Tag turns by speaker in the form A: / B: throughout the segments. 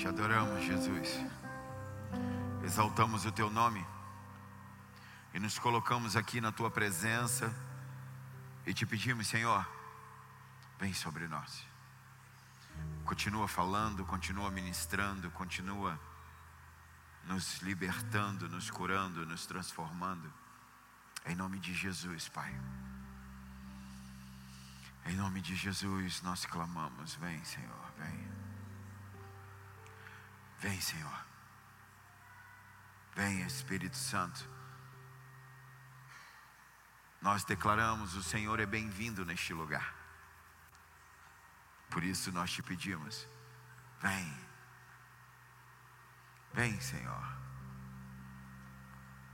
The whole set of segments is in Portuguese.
A: Te adoramos, Jesus. Exaltamos o teu nome e nos colocamos aqui na tua presença e te pedimos, Senhor, vem sobre nós. Continua falando, continua ministrando, continua nos libertando, nos curando, nos transformando. Em nome de Jesus, Pai. Em nome de Jesus nós clamamos: Vem, Senhor, vem. Vem, Senhor. Vem, Espírito Santo. Nós declaramos: O Senhor é bem-vindo neste lugar. Por isso nós te pedimos: Vem. Vem, Senhor.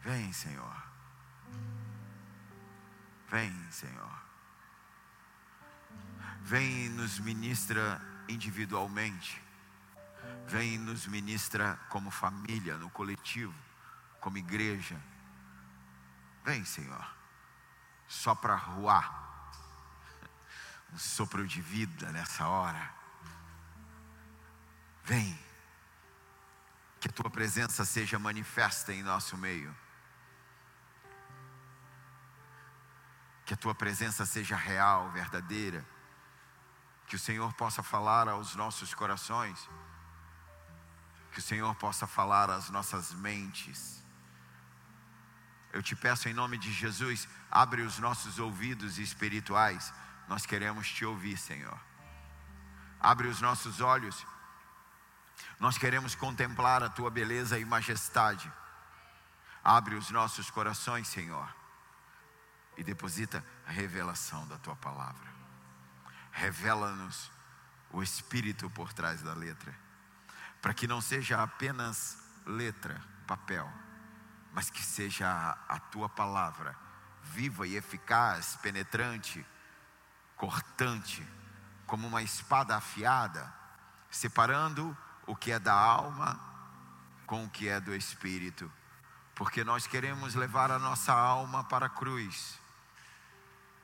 A: Vem, Senhor. Vem, Senhor. Vem e nos ministra individualmente. Vem e nos ministra como família, no coletivo, como igreja. Vem, Senhor. Só para ruar. Um sopro de vida nessa hora. Vem. Que a tua presença seja manifesta em nosso meio. Que a tua presença seja real, verdadeira que o Senhor possa falar aos nossos corações, que o Senhor possa falar às nossas mentes. Eu te peço em nome de Jesus, abre os nossos ouvidos espirituais, nós queremos te ouvir, Senhor. Abre os nossos olhos, nós queremos contemplar a tua beleza e majestade. Abre os nossos corações, Senhor, e deposita a revelação da tua palavra revela-nos o espírito por trás da letra, para que não seja apenas letra, papel, mas que seja a, tua palavra viva e eficaz, penetrante, cortante, como uma espada afiada, separando o que é da alma com o que é do espírito, porque nós queremos levar a nossa alma para a cruz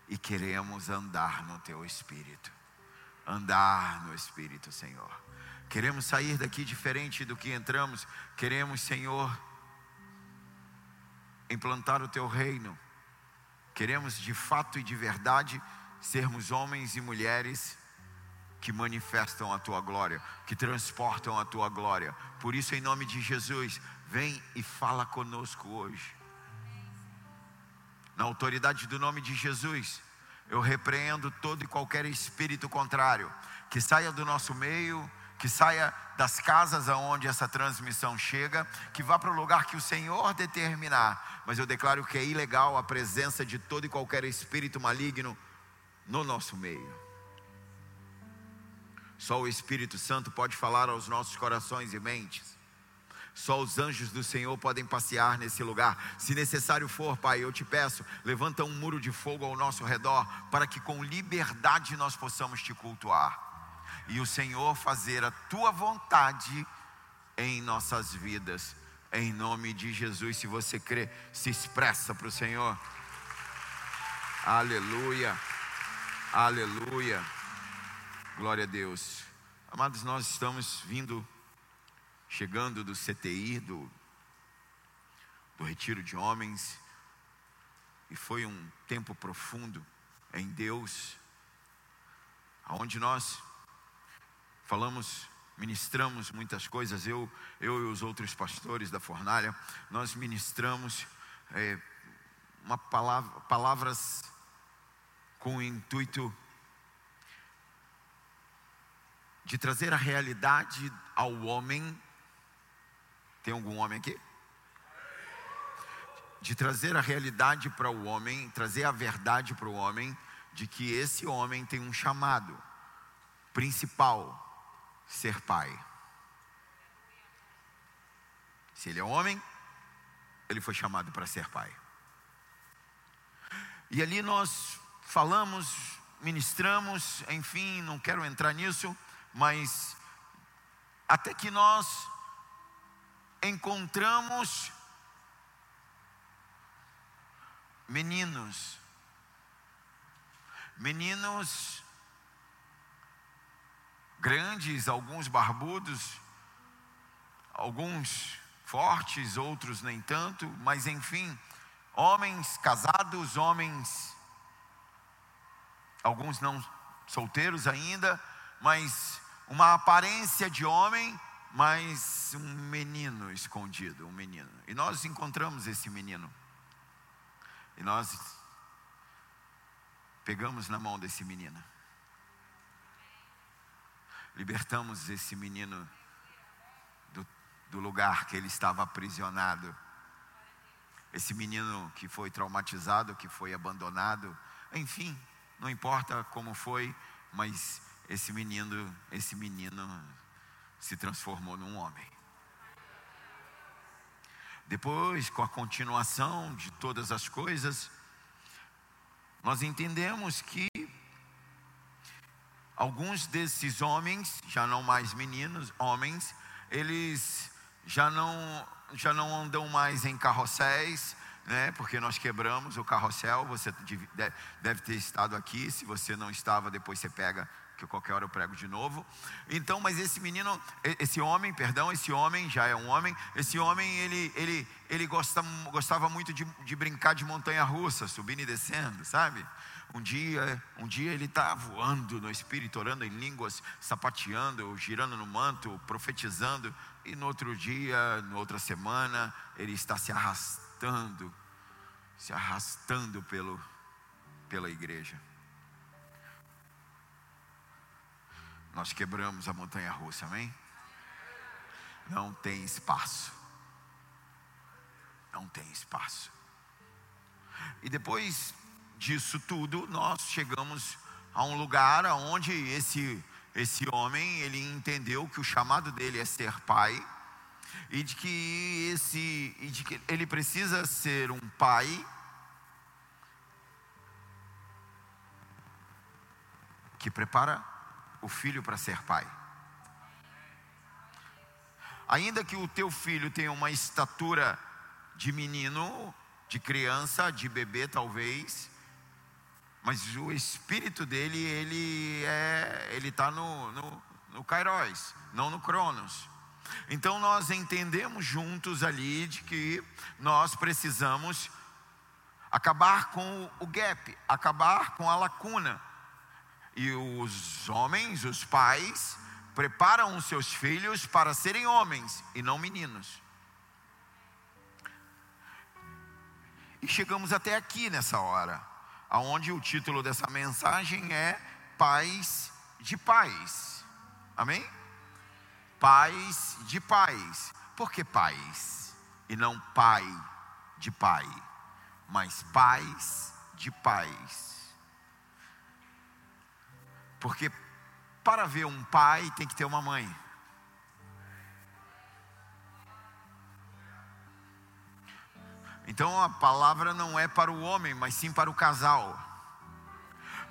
A: e queremos andar no teu espírito. Andar no espírito, Senhor. Queremos sair daqui diferente do que entramos. Queremos, Senhor, implantar o teu reino. Queremos de fato e de verdade sermos homens e mulheres que manifestam a tua glória, que transportam a tua glória. Por isso, em nome de Jesus, vem e fala conosco hoje na autoridade do nome de Jesus, eu repreendo todo e qualquer espírito contrário que saia do nosso meio, que saia das casas aonde essa transmissão chega, que vá para o lugar que o Senhor determinar. Mas eu declaro que é ilegal a presença de todo e qualquer espírito maligno no nosso meio. Só o Espírito Santo pode falar aos nossos corações e mentes. Só os anjos do Senhor podem passear nesse lugar. Se necessário for, Pai, eu te peço, levanta um muro de fogo ao nosso redor, para que com liberdade nós possamos te cultuar. E o Senhor fazer a tua vontade em nossas vidas. Em nome de Jesus, se você crê, se expressa para o Senhor. Aleluia. Aleluia. Glória a Deus. Amados, nós estamos vindo chegando do CTI, do, do Retiro de Homens, e foi um tempo profundo em Deus, aonde nós falamos, ministramos muitas coisas, eu, eu e os outros pastores da fornalha, nós ministramos é, uma palavra, palavras com o intuito de trazer a realidade ao homem tem algum homem aqui? De trazer a realidade para o homem, trazer a verdade para o homem, de que esse homem tem um chamado principal: ser pai. Se ele é homem, ele foi chamado para ser pai. E ali nós falamos, ministramos, enfim, não quero entrar nisso, mas até que nós encontramos meninos, meninos grandes, alguns barbudos, alguns fortes, outros nem tanto, mas enfim, homens casados, homens, alguns não solteiros ainda, mas uma aparência de homem, mas um menino escondido, um menino. E nós encontramos esse menino. E nós pegamos na mão desse menino. Libertamos esse menino do, do lugar que ele estava aprisionado. Esse menino que foi traumatizado, que foi abandonado, enfim, não importa como foi, mas esse menino, esse menino se transformou num homem. Depois, com a continuação de todas as coisas, nós entendemos que alguns desses homens, já não mais meninos, homens, eles já não já não andam mais em carrosséis, né? Porque nós quebramos o carrossel. Você deve ter estado aqui. Se você não estava, depois você pega que qualquer hora eu prego de novo. Então, mas esse menino, esse homem, perdão, esse homem já é um homem. Esse homem, ele, ele, ele gosta, gostava muito de, de brincar de montanha russa, subindo e descendo, sabe? Um dia, um dia ele está voando no espírito, orando em línguas, sapateando, girando no manto, profetizando, e no outro dia, na outra semana, ele está se arrastando, se arrastando pelo, pela igreja. Nós quebramos a montanha russa, amém? Não tem espaço. Não tem espaço. E depois disso tudo, nós chegamos a um lugar onde esse esse homem, ele entendeu que o chamado dele é ser pai e de que esse e de que ele precisa ser um pai que prepara o filho para ser pai. Ainda que o teu filho tenha uma estatura de menino, de criança, de bebê talvez, mas o espírito dele, ele é, ele está no, no, no Kairos, não no Cronos. Então nós entendemos juntos ali de que nós precisamos acabar com o gap, acabar com a lacuna e os homens, os pais, preparam os seus filhos para serem homens e não meninos. E chegamos até aqui nessa hora, aonde o título dessa mensagem é Pais de Pais. Amém? Pais de pais. Por que pais? E não pai de pai, mas pais de pais. Porque para ver um pai tem que ter uma mãe. Então a palavra não é para o homem, mas sim para o casal.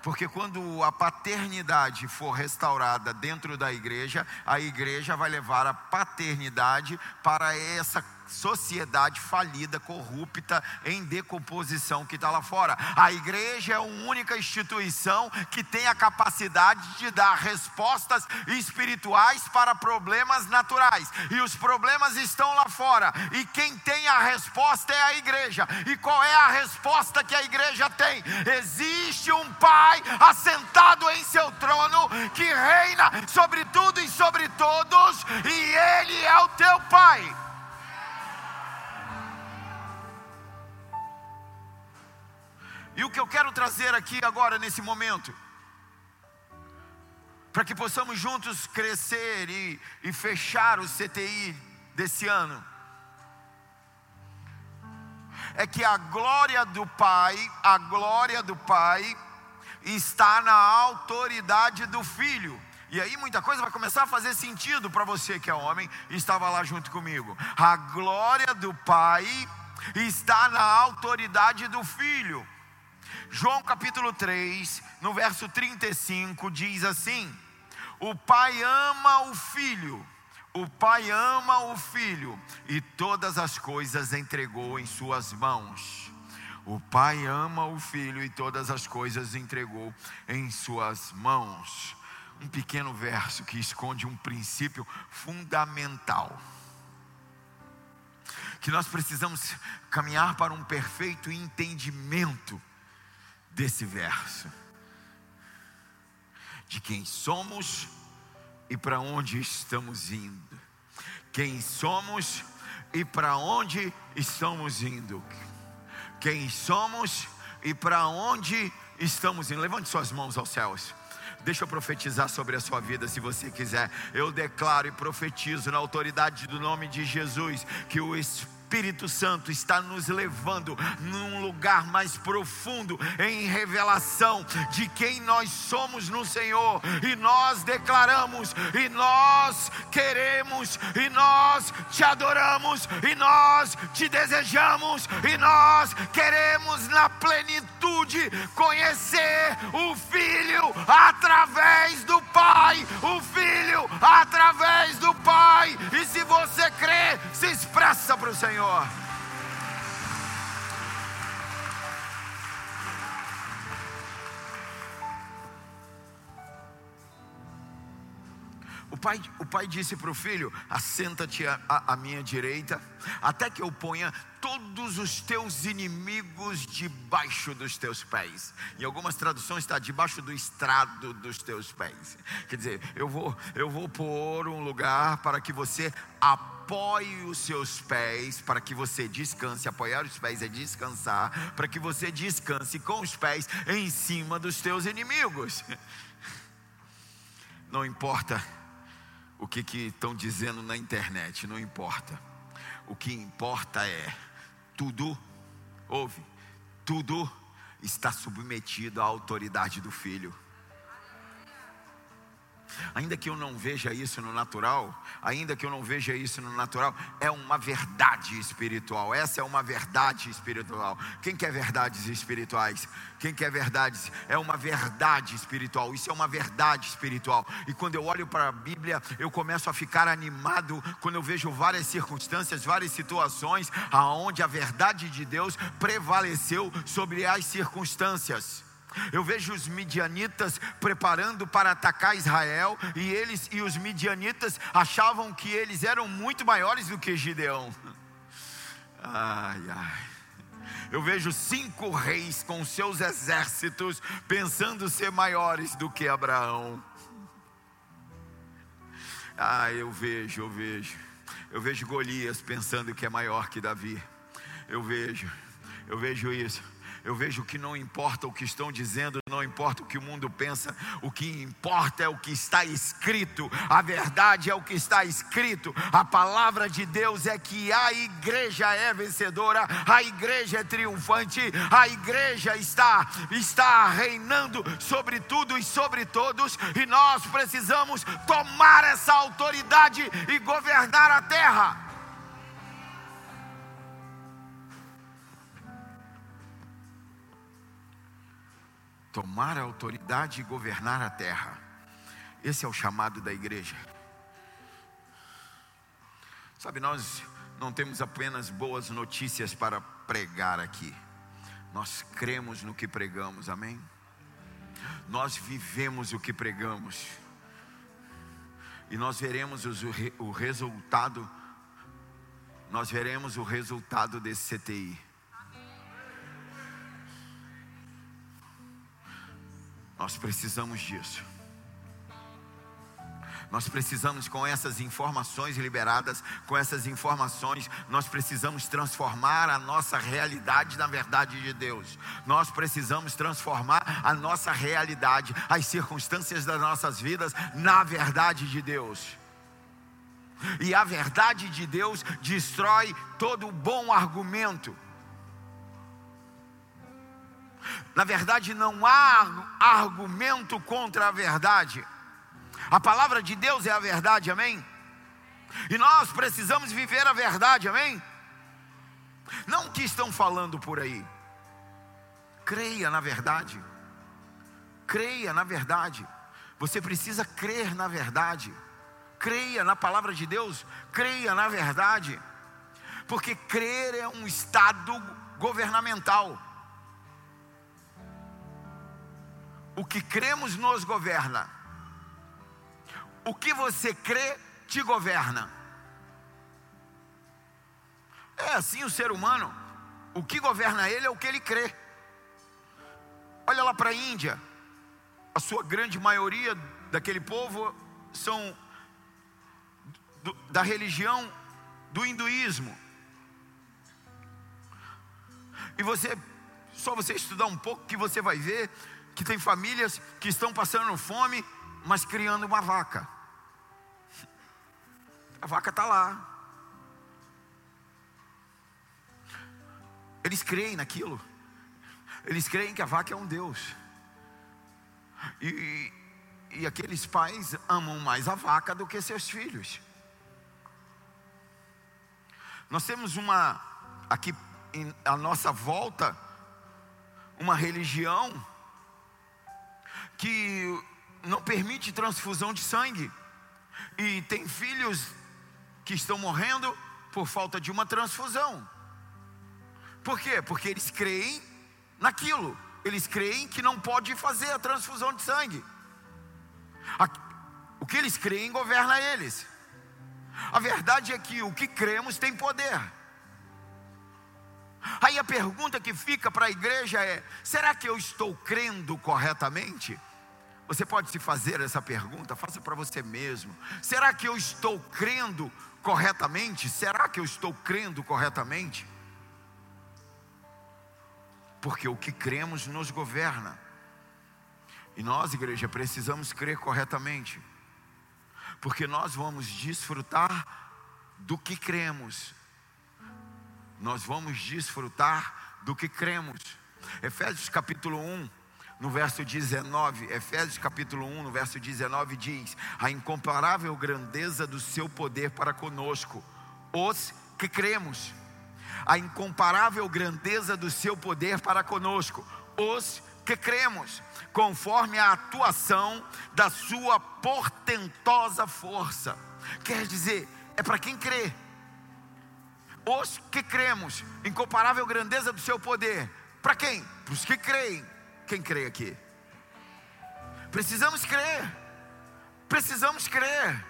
A: Porque quando a paternidade for restaurada dentro da igreja, a igreja vai levar a paternidade para essa sociedade falida, corrupta, em decomposição que está lá fora. A igreja é a única instituição que tem a capacidade de dar respostas espirituais para problemas naturais. E os problemas estão lá fora. E quem tem a resposta é a igreja. E qual é a resposta que a igreja tem? Existe um Pai assentado em seu trono que reina sobre tudo e sobre todos, e Ele é o teu Pai. E o que eu quero trazer aqui agora, nesse momento, para que possamos juntos crescer e, e fechar o CTI desse ano, é que a glória do Pai, a glória do Pai, está na autoridade do Filho. E aí muita coisa vai começar a fazer sentido para você que é homem e estava lá junto comigo. A glória do Pai está na autoridade do Filho. João capítulo 3, no verso 35, diz assim: O Pai ama o Filho, o Pai ama o Filho, e todas as coisas entregou em Suas mãos. O Pai ama o Filho e todas as coisas entregou em Suas mãos. Um pequeno verso que esconde um princípio fundamental. que nós precisamos caminhar para um perfeito entendimento desse verso. De quem somos e para onde estamos indo. Quem somos e para onde estamos indo. Quem somos e para onde estamos indo. Levante suas mãos aos céus. Deixa eu profetizar sobre a sua vida se você quiser. Eu declaro e profetizo na autoridade do nome de Jesus que o Espírito Espírito Santo está nos levando num lugar mais profundo em revelação de quem nós somos no Senhor, e nós declaramos, e nós queremos, e nós te adoramos, e nós te desejamos, e nós queremos na plenitude conhecer o Filho através do Pai, o Filho através do Pai, e se você crê, se expressa para o Senhor. Senhor. O pai, o pai disse para o filho: Assenta-te à, minha direita, até que eu ponha todos os teus inimigos debaixo dos teus pés. Em algumas traduções está debaixo do estrado dos teus pés. Quer dizer, eu vou, eu vou pôr um lugar para que você apoie os seus pés, para que você descanse. Apoiar os pés é descansar, para que você descanse com os pés em cima dos teus inimigos. Não importa o que estão dizendo na internet, não importa. O que importa é tudo, ouve, tudo está submetido à autoridade do Filho. Ainda que eu não veja isso no natural, ainda que eu não veja isso no natural, é uma verdade espiritual. Essa é uma verdade espiritual. Quem quer verdades espirituais? Quem quer verdades? É uma verdade espiritual. Isso é uma verdade espiritual. E quando eu olho para a Bíblia, eu começo a ficar animado quando eu vejo várias circunstâncias, várias situações aonde a verdade de Deus prevaleceu sobre as circunstâncias. Eu vejo os midianitas preparando para atacar Israel e eles e os midianitas achavam que eles eram muito maiores do que Gideão. Ai, ai. Eu vejo cinco reis com seus exércitos pensando ser maiores do que Abraão. Ah, eu vejo, eu vejo. Eu vejo Golias pensando que é maior que Davi. Eu vejo, eu vejo isso. Eu vejo que não importa o que estão dizendo, não importa o que o mundo pensa, o que importa é o que está escrito, a verdade é o que está escrito, a palavra de Deus é que a igreja é vencedora, a igreja é triunfante, a igreja está, está reinando sobre tudo e sobre todos, e nós precisamos tomar essa autoridade e governar a terra. Tomar a autoridade e governar a terra. Esse é o chamado da igreja. Sabe, nós não temos apenas boas notícias para pregar aqui, nós cremos no que pregamos, amém? Nós vivemos o que pregamos, e nós veremos o resultado, nós veremos o resultado desse CTI. Nós precisamos disso. Nós precisamos, com essas informações liberadas, com essas informações, nós precisamos transformar a nossa realidade na verdade de Deus. Nós precisamos transformar a nossa realidade, as circunstâncias das nossas vidas, na verdade de Deus. E a verdade de Deus destrói todo bom argumento. Na verdade, não há argumento contra a verdade. A palavra de Deus é a verdade, amém? E nós precisamos viver a verdade, amém? Não o que estão falando por aí. Creia na verdade. Creia na verdade. Você precisa crer na verdade. Creia na palavra de Deus. Creia na verdade. Porque crer é um estado governamental. O que cremos nos governa. O que você crê te governa. É assim o ser humano. O que governa ele é o que ele crê. Olha lá para a Índia. A sua grande maioria daquele povo são do, da religião do hinduísmo. E você, só você estudar um pouco, que você vai ver que tem famílias que estão passando fome, mas criando uma vaca. A vaca está lá. Eles creem naquilo. Eles creem que a vaca é um Deus. E, e aqueles pais amam mais a vaca do que seus filhos. Nós temos uma, aqui à nossa volta, uma religião que não permite transfusão de sangue. E tem filhos que estão morrendo por falta de uma transfusão. Por quê? Porque eles creem naquilo. Eles creem que não pode fazer a transfusão de sangue. O que eles creem governa eles. A verdade é que o que cremos tem poder. Aí a pergunta que fica para a igreja é: será que eu estou crendo corretamente? Você pode se fazer essa pergunta, faça para você mesmo. Será que eu estou crendo corretamente? Será que eu estou crendo corretamente? porque o que cremos nos governa. E nós, igreja, precisamos crer corretamente, porque nós vamos desfrutar do que cremos. Nós vamos desfrutar do que cremos. Efésios capítulo 1, no verso 19, Efésios capítulo 1, no verso 19 diz: A incomparável grandeza do seu poder para conosco, os que cremos a incomparável grandeza do seu poder para conosco, os que cremos, conforme a atuação da sua portentosa força. Quer dizer, é para quem crê. Os que cremos, incomparável grandeza do seu poder. Para quem? Para os que creem. Quem crê aqui? Precisamos crer. Precisamos crer.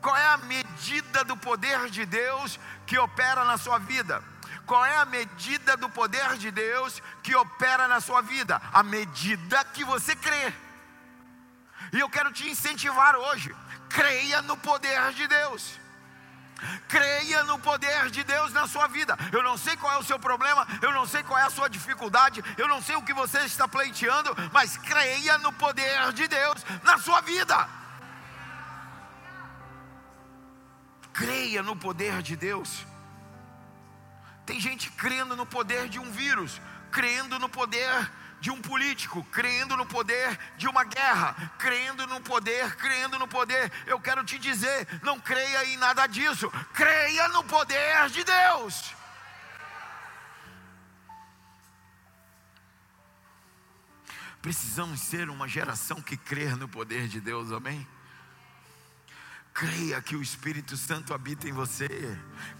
A: Qual é a medida do poder de Deus que opera na sua vida? Qual é a medida do poder de Deus que opera na sua vida? A medida que você crê. E eu quero te incentivar hoje. Creia no poder de Deus. Creia no poder de Deus na sua vida. Eu não sei qual é o seu problema, eu não sei qual é a sua dificuldade, eu não sei o que você está pleiteando, mas creia no poder de Deus na sua vida. creia no poder de Deus. Tem gente crendo no poder de um vírus, crendo no poder de um político, crendo no poder de uma guerra, crendo no poder, crendo no poder. Eu quero te dizer, não creia em nada disso, creia no poder de Deus. Precisamos ser uma geração que crê no poder de Deus, amém? Creia que o Espírito Santo habita em você.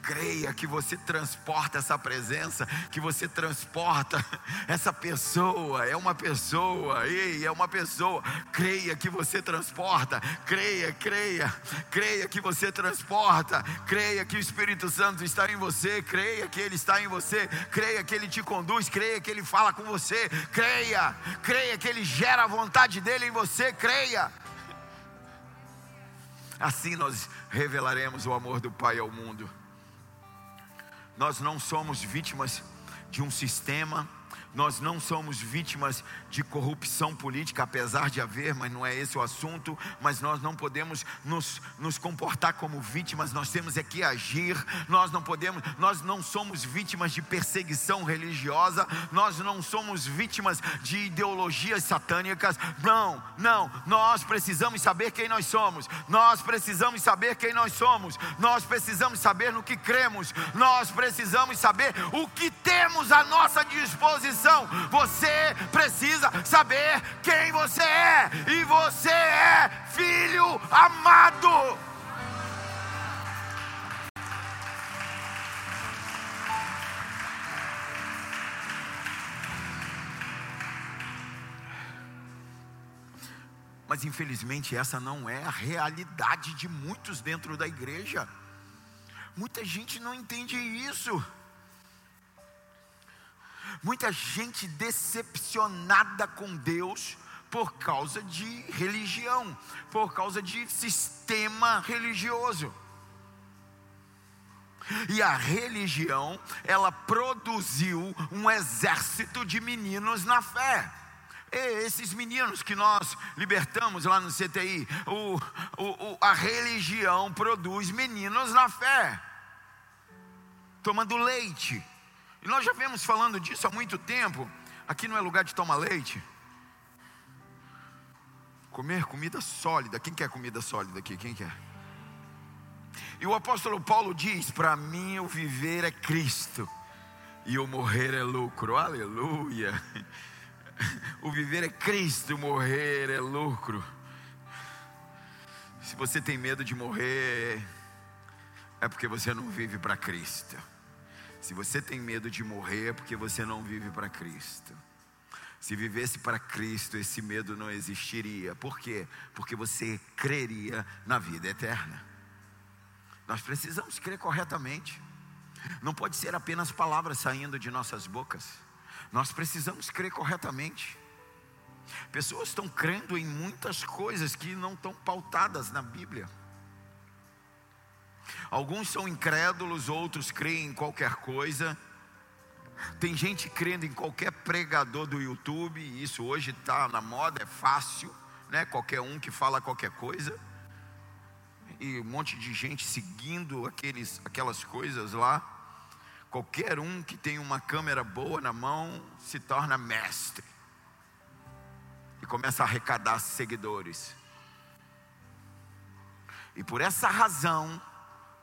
A: Creia que você transporta essa presença, que você transporta essa pessoa. É uma pessoa, ei, é uma pessoa. Creia que você transporta. Creia, creia, creia que você transporta. Creia que o Espírito Santo está em você. Creia que Ele está em você. Creia que Ele te conduz. Creia que Ele fala com você. Creia, creia que Ele gera a vontade dele em você. Creia. Assim nós revelaremos o amor do Pai ao mundo. Nós não somos vítimas de um sistema nós não somos vítimas de corrupção política, apesar de haver, mas não é esse o assunto. Mas nós não podemos nos, nos comportar como vítimas, nós temos é que agir. Nós não podemos, nós não somos vítimas de perseguição religiosa, nós não somos vítimas de ideologias satânicas. Não, não, nós precisamos saber quem nós somos, nós precisamos saber quem nós somos, nós precisamos saber no que cremos, nós precisamos saber o que temos à nossa disposição você precisa saber quem você é, e você é filho amado. Mas infelizmente essa não é a realidade de muitos dentro da igreja. Muita gente não entende isso. Muita gente decepcionada com Deus por causa de religião, por causa de sistema religioso. E a religião, ela produziu um exército de meninos na fé. E esses meninos que nós libertamos lá no CTI, o, o, o, a religião produz meninos na fé, tomando leite. E nós já vemos falando disso há muito tempo. Aqui não é lugar de tomar leite. Comer comida sólida. Quem quer comida sólida aqui? Quem quer? E o apóstolo Paulo diz: Para mim o viver é Cristo e o morrer é lucro. Aleluia. O viver é Cristo, o morrer é lucro. Se você tem medo de morrer, é porque você não vive para Cristo. Se você tem medo de morrer, é porque você não vive para Cristo. Se vivesse para Cristo, esse medo não existiria. Por quê? Porque você creria na vida eterna. Nós precisamos crer corretamente. Não pode ser apenas palavras saindo de nossas bocas. Nós precisamos crer corretamente. Pessoas estão crendo em muitas coisas que não estão pautadas na Bíblia. Alguns são incrédulos, outros creem em qualquer coisa. Tem gente crendo em qualquer pregador do YouTube, isso hoje está na moda, é fácil, né? Qualquer um que fala qualquer coisa e um monte de gente seguindo aqueles, aquelas coisas lá. Qualquer um que tem uma câmera boa na mão se torna mestre e começa a arrecadar seguidores. E por essa razão,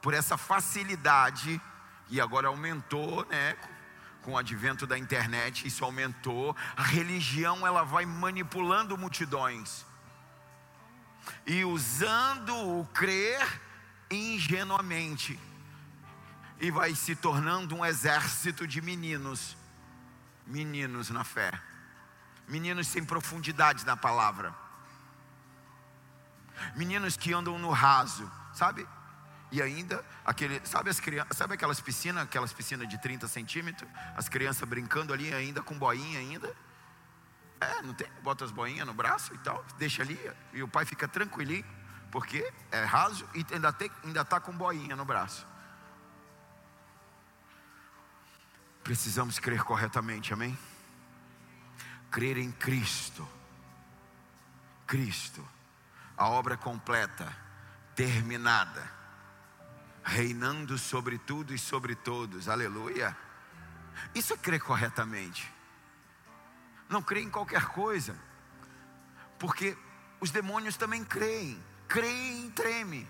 A: por essa facilidade, e agora aumentou, né? Com o advento da internet, isso aumentou. A religião ela vai manipulando multidões e usando o crer ingenuamente, e vai se tornando um exército de meninos, meninos na fé, meninos sem profundidade na palavra, meninos que andam no raso, sabe? E ainda, aquele, sabe, as crianças, sabe aquelas piscinas, aquelas piscinas de 30 centímetros, as crianças brincando ali ainda com boinha ainda? É, não tem? Bota as boinhas no braço e tal, deixa ali, e o pai fica tranquilinho, porque é raso e ainda está ainda tá com boinha no braço. Precisamos crer corretamente, amém? Crer em Cristo. Cristo, a obra completa, terminada, reinando sobre tudo e sobre todos, aleluia. Isso é crer corretamente não crê em qualquer coisa, porque os demônios também creem, creem e tremem.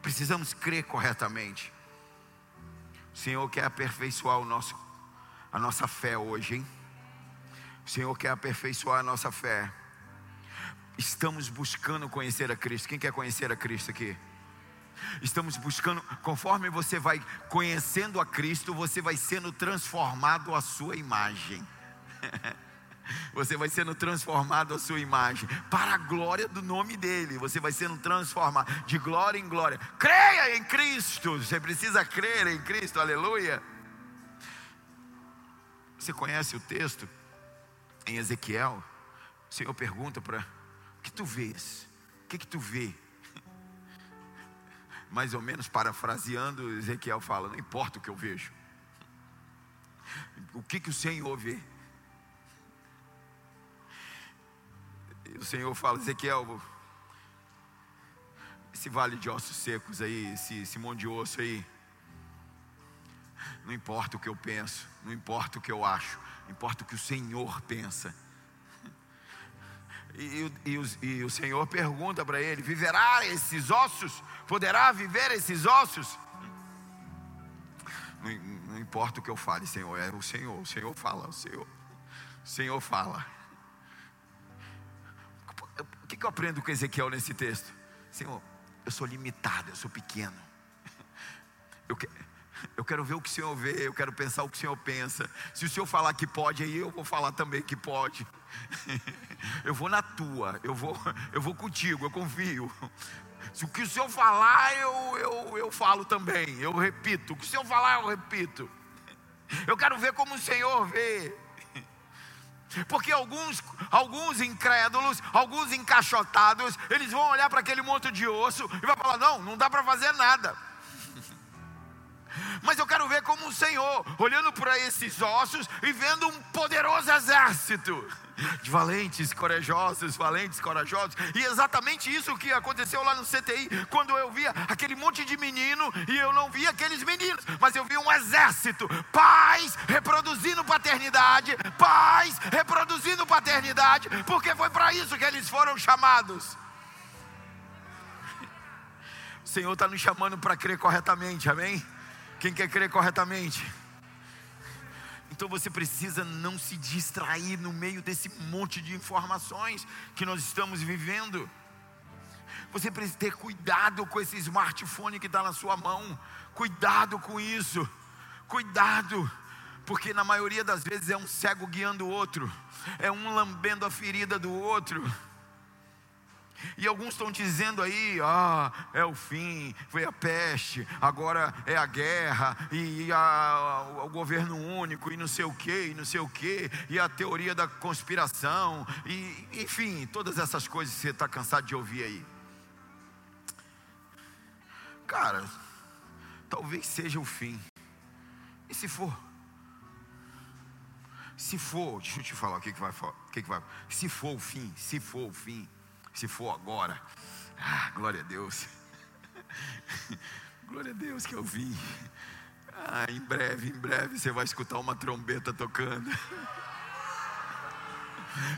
A: Precisamos crer corretamente. O Senhor quer aperfeiçoar o nosso, a nossa fé hoje, hein? O Senhor quer aperfeiçoar a nossa fé. Estamos buscando conhecer a Cristo. Quem quer conhecer a Cristo aqui? Estamos buscando, conforme você vai conhecendo a Cristo, você vai sendo transformado à sua imagem. Você vai sendo transformado à sua imagem, para a glória do nome dEle. Você vai sendo transformado de glória em glória. Creia em Cristo. Você precisa crer em Cristo, aleluia. Você conhece o texto em Ezequiel? O Senhor pergunta para: O que tu vês? O que, que tu vê? Mais ou menos parafraseando, Ezequiel fala: Não importa o que eu vejo, o que, que o Senhor vê. E o Senhor fala: Ezequiel, esse vale de ossos secos aí, esse, esse monte de osso aí, não importa o que eu penso, não importa o que eu acho, importa o que o Senhor pensa. E, e, e, e o Senhor pergunta para ele: viverá esses ossos? Poderá viver esses ossos? Não, não, importa o que eu fale, Senhor, é o Senhor. O Senhor fala, o Senhor. O Senhor fala. O que, eu aprendo com Ezequiel nesse texto? Senhor, eu sou limitado, eu sou pequeno. Eu, que, eu quero ver o que o Senhor vê, eu quero pensar o que o Senhor pensa. Se o Senhor falar que pode, aí eu vou falar também que pode. Eu vou na tua, eu vou, eu vou contigo, eu confio. O que o Senhor falar, eu, eu, eu falo também, eu repito. O que o Senhor falar, eu repito. Eu quero ver como o Senhor vê. Porque alguns, alguns incrédulos, alguns encaixotados, eles vão olhar para aquele monte de osso e vai falar: não, não dá para fazer nada. Mas eu quero ver como o Senhor, olhando para esses ossos e vendo um poderoso exército de valentes, corajosos, valentes, corajosos. E exatamente isso que aconteceu lá no CTI, quando eu via aquele monte de menino e eu não via aqueles meninos, mas eu vi um exército, pais reproduzindo paternidade, pais reproduzindo paternidade, porque foi para isso que eles foram chamados. O Senhor está nos chamando para crer corretamente, amém? Quem quer crer corretamente? Então você precisa não se distrair no meio desse monte de informações que nós estamos vivendo. Você precisa ter cuidado com esse smartphone que está na sua mão. Cuidado com isso. Cuidado. Porque na maioria das vezes é um cego guiando o outro. É um lambendo a ferida do outro. E alguns estão dizendo aí, ah, é o fim, foi a peste, agora é a guerra, e a, o governo único, e não sei o que, e não sei o que, e a teoria da conspiração, e enfim, todas essas coisas que você está cansado de ouvir aí. Cara, talvez seja o fim. E se for? Se for, deixa eu te falar o que, que vai o que, que vai. Se for o fim, se for o fim, se for agora. Ah, glória a Deus. glória a Deus que eu vim. Ah, em breve, em breve você vai escutar uma trombeta tocando.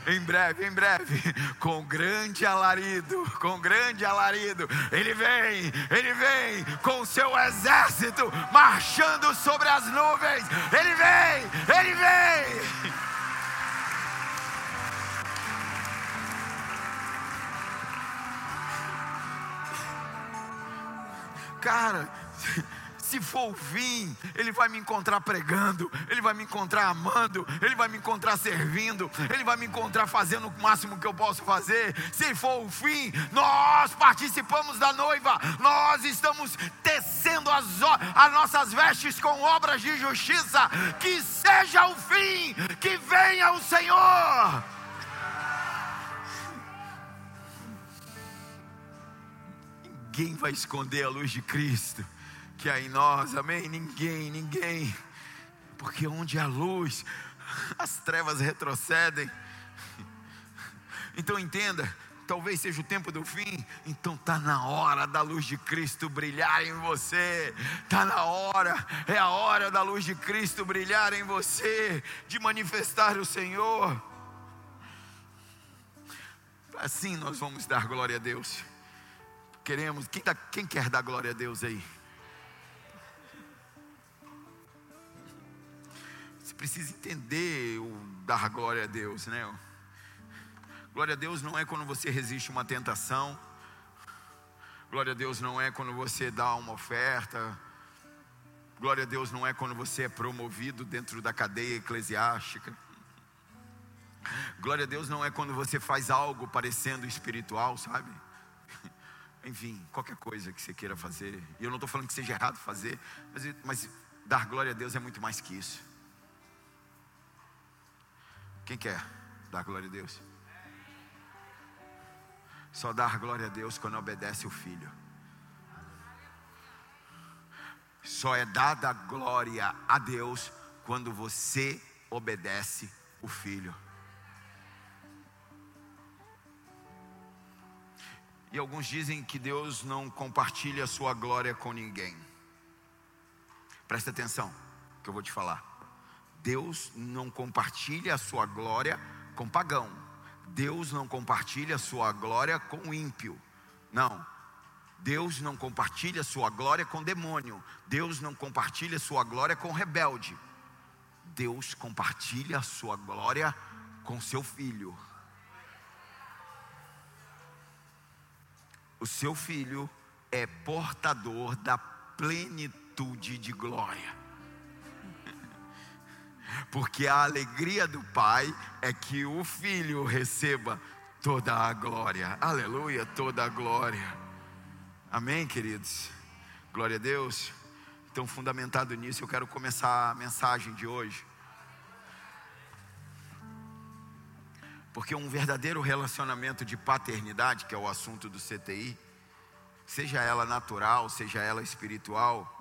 A: em breve, em breve, com grande alarido, com grande alarido, ele vem, ele vem com o seu exército marchando sobre as nuvens. Ele vem, ele vem. Cara, se for o fim, Ele vai me encontrar pregando, Ele vai me encontrar amando, Ele vai me encontrar servindo, Ele vai me encontrar fazendo o máximo que eu posso fazer. Se for o fim, nós participamos da noiva, nós estamos tecendo as, as nossas vestes com obras de justiça. Que seja o fim, que venha o Senhor. Ninguém vai esconder a luz de Cristo que há em nós, amém? Ninguém, ninguém, porque onde há luz, as trevas retrocedem. Então entenda, talvez seja o tempo do fim, então está na hora da luz de Cristo brilhar em você, está na hora, é a hora da luz de Cristo brilhar em você, de manifestar o Senhor. Assim nós vamos dar glória a Deus queremos. Quem, tá, quem quer dar glória a Deus aí? Você precisa entender o dar glória a Deus, né? Glória a Deus não é quando você resiste uma tentação. Glória a Deus não é quando você dá uma oferta. Glória a Deus não é quando você é promovido dentro da cadeia eclesiástica. Glória a Deus não é quando você faz algo parecendo espiritual, sabe? Enfim, qualquer coisa que você queira fazer. E eu não estou falando que seja errado fazer, mas, mas dar glória a Deus é muito mais que isso. Quem quer dar glória a Deus? Só dar glória a Deus quando obedece o filho. Só é dada glória a Deus quando você obedece o filho. E alguns dizem que Deus não compartilha a sua glória com ninguém. Presta atenção, que eu vou te falar. Deus não compartilha a sua glória com pagão. Deus não compartilha a sua glória com ímpio. Não. Deus não compartilha a sua glória com demônio. Deus não compartilha a sua glória com rebelde. Deus compartilha a sua glória com seu filho. O seu filho é portador da plenitude de glória. Porque a alegria do pai é que o filho receba toda a glória. Aleluia, toda a glória. Amém, queridos? Glória a Deus. Então, fundamentado nisso, eu quero começar a mensagem de hoje. Porque um verdadeiro relacionamento de paternidade, que é o assunto do CTI, seja ela natural, seja ela espiritual,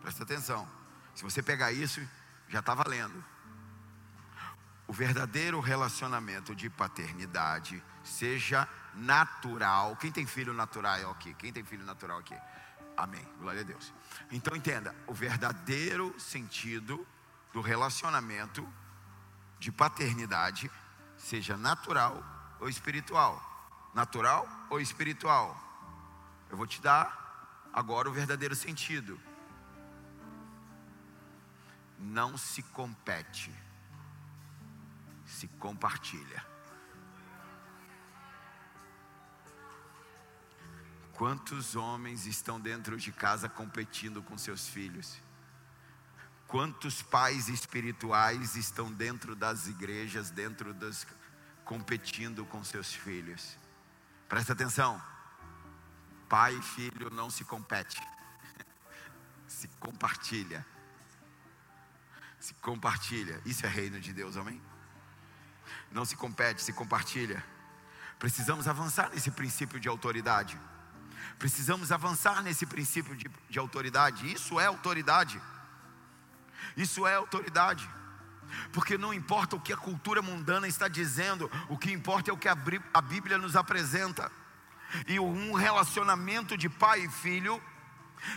A: presta atenção. Se você pegar isso, já está valendo. O verdadeiro relacionamento de paternidade, seja natural. Quem tem filho natural aqui? Quem tem filho natural aqui? Amém. Glória a Deus. Então entenda, o verdadeiro sentido do relacionamento de paternidade, seja natural ou espiritual. Natural ou espiritual. Eu vou te dar agora o verdadeiro sentido. Não se compete, se compartilha. Quantos homens estão dentro de casa competindo com seus filhos? Quantos pais espirituais estão dentro das igrejas, dentro das competindo com seus filhos? Presta atenção. Pai e filho não se compete. Se compartilha. Se compartilha. Isso é reino de Deus, amém? Não se compete, se compartilha. Precisamos avançar nesse princípio de autoridade. Precisamos avançar nesse princípio de, de autoridade. Isso é autoridade. Isso é autoridade. Porque não importa o que a cultura mundana está dizendo, o que importa é o que a Bíblia nos apresenta. E um relacionamento de pai e filho,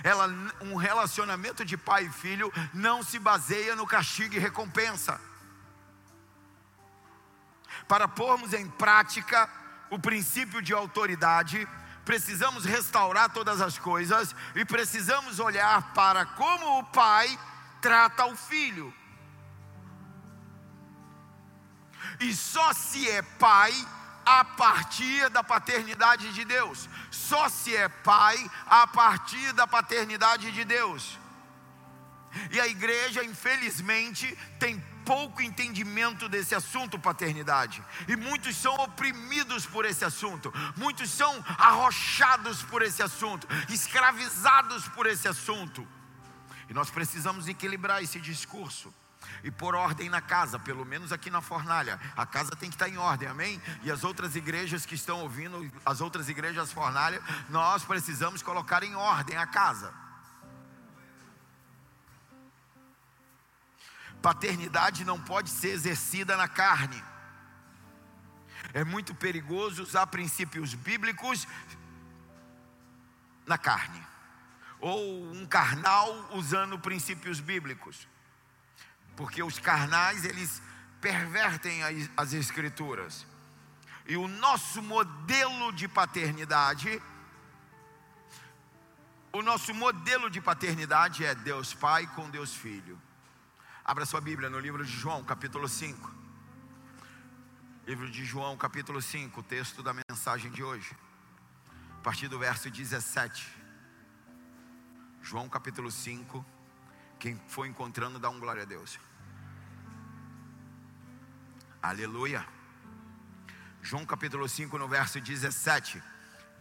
A: ela, um relacionamento de pai e filho não se baseia no castigo e recompensa. Para pormos em prática o princípio de autoridade, precisamos restaurar todas as coisas e precisamos olhar para como o pai trata o filho. E só se é pai a partir da paternidade de Deus. Só se é pai a partir da paternidade de Deus. E a igreja, infelizmente, tem pouco entendimento desse assunto paternidade. E muitos são oprimidos por esse assunto. Muitos são arrochados por esse assunto, escravizados por esse assunto. E nós precisamos equilibrar esse discurso e pôr ordem na casa, pelo menos aqui na fornalha. A casa tem que estar em ordem, amém? E as outras igrejas que estão ouvindo, as outras igrejas fornalha, nós precisamos colocar em ordem a casa. Paternidade não pode ser exercida na carne. É muito perigoso usar princípios bíblicos na carne. Ou um carnal usando princípios bíblicos. Porque os carnais, eles pervertem as escrituras. E o nosso modelo de paternidade, o nosso modelo de paternidade é Deus Pai com Deus Filho. Abra sua Bíblia no livro de João, capítulo 5. Livro de João, capítulo 5, texto da mensagem de hoje. A partir do verso 17. João, capítulo 5. Quem for encontrando, dá um glória a Deus. Aleluia. João capítulo 5, no verso 17,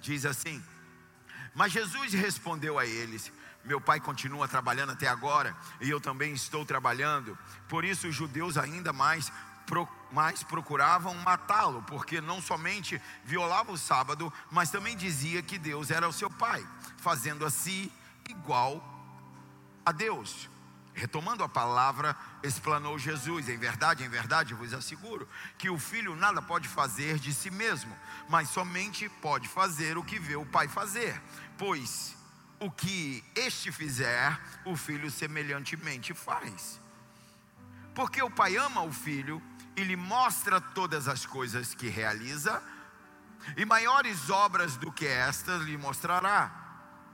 A: diz assim: Mas Jesus respondeu a eles: meu pai continua trabalhando até agora e eu também estou trabalhando. Por isso os judeus ainda mais mais procuravam matá-lo, porque não somente violava o sábado, mas também dizia que Deus era o seu pai, fazendo assim igual a Deus. Retomando a palavra, explanou Jesus: em verdade, em verdade, vos asseguro que o filho nada pode fazer de si mesmo, mas somente pode fazer o que vê o pai fazer, pois o que este fizer, o filho semelhantemente faz. Porque o pai ama o filho e lhe mostra todas as coisas que realiza, e maiores obras do que estas lhe mostrará,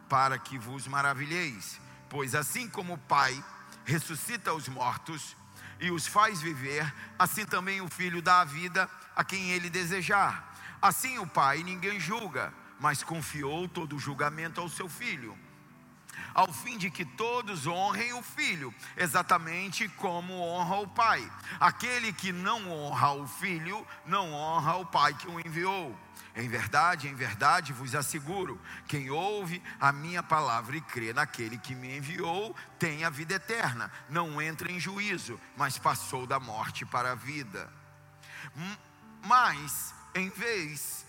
A: para que vos maravilheis. Pois assim como o pai ressuscita os mortos e os faz viver, assim também o filho dá a vida a quem ele desejar. Assim o pai ninguém julga mas confiou todo o julgamento ao seu filho, ao fim de que todos honrem o filho, exatamente como honra o pai. Aquele que não honra o filho, não honra o pai que o enviou. Em verdade, em verdade vos asseguro: quem ouve a minha palavra e crê naquele que me enviou, tem a vida eterna, não entra em juízo, mas passou da morte para a vida. Mas, em vez,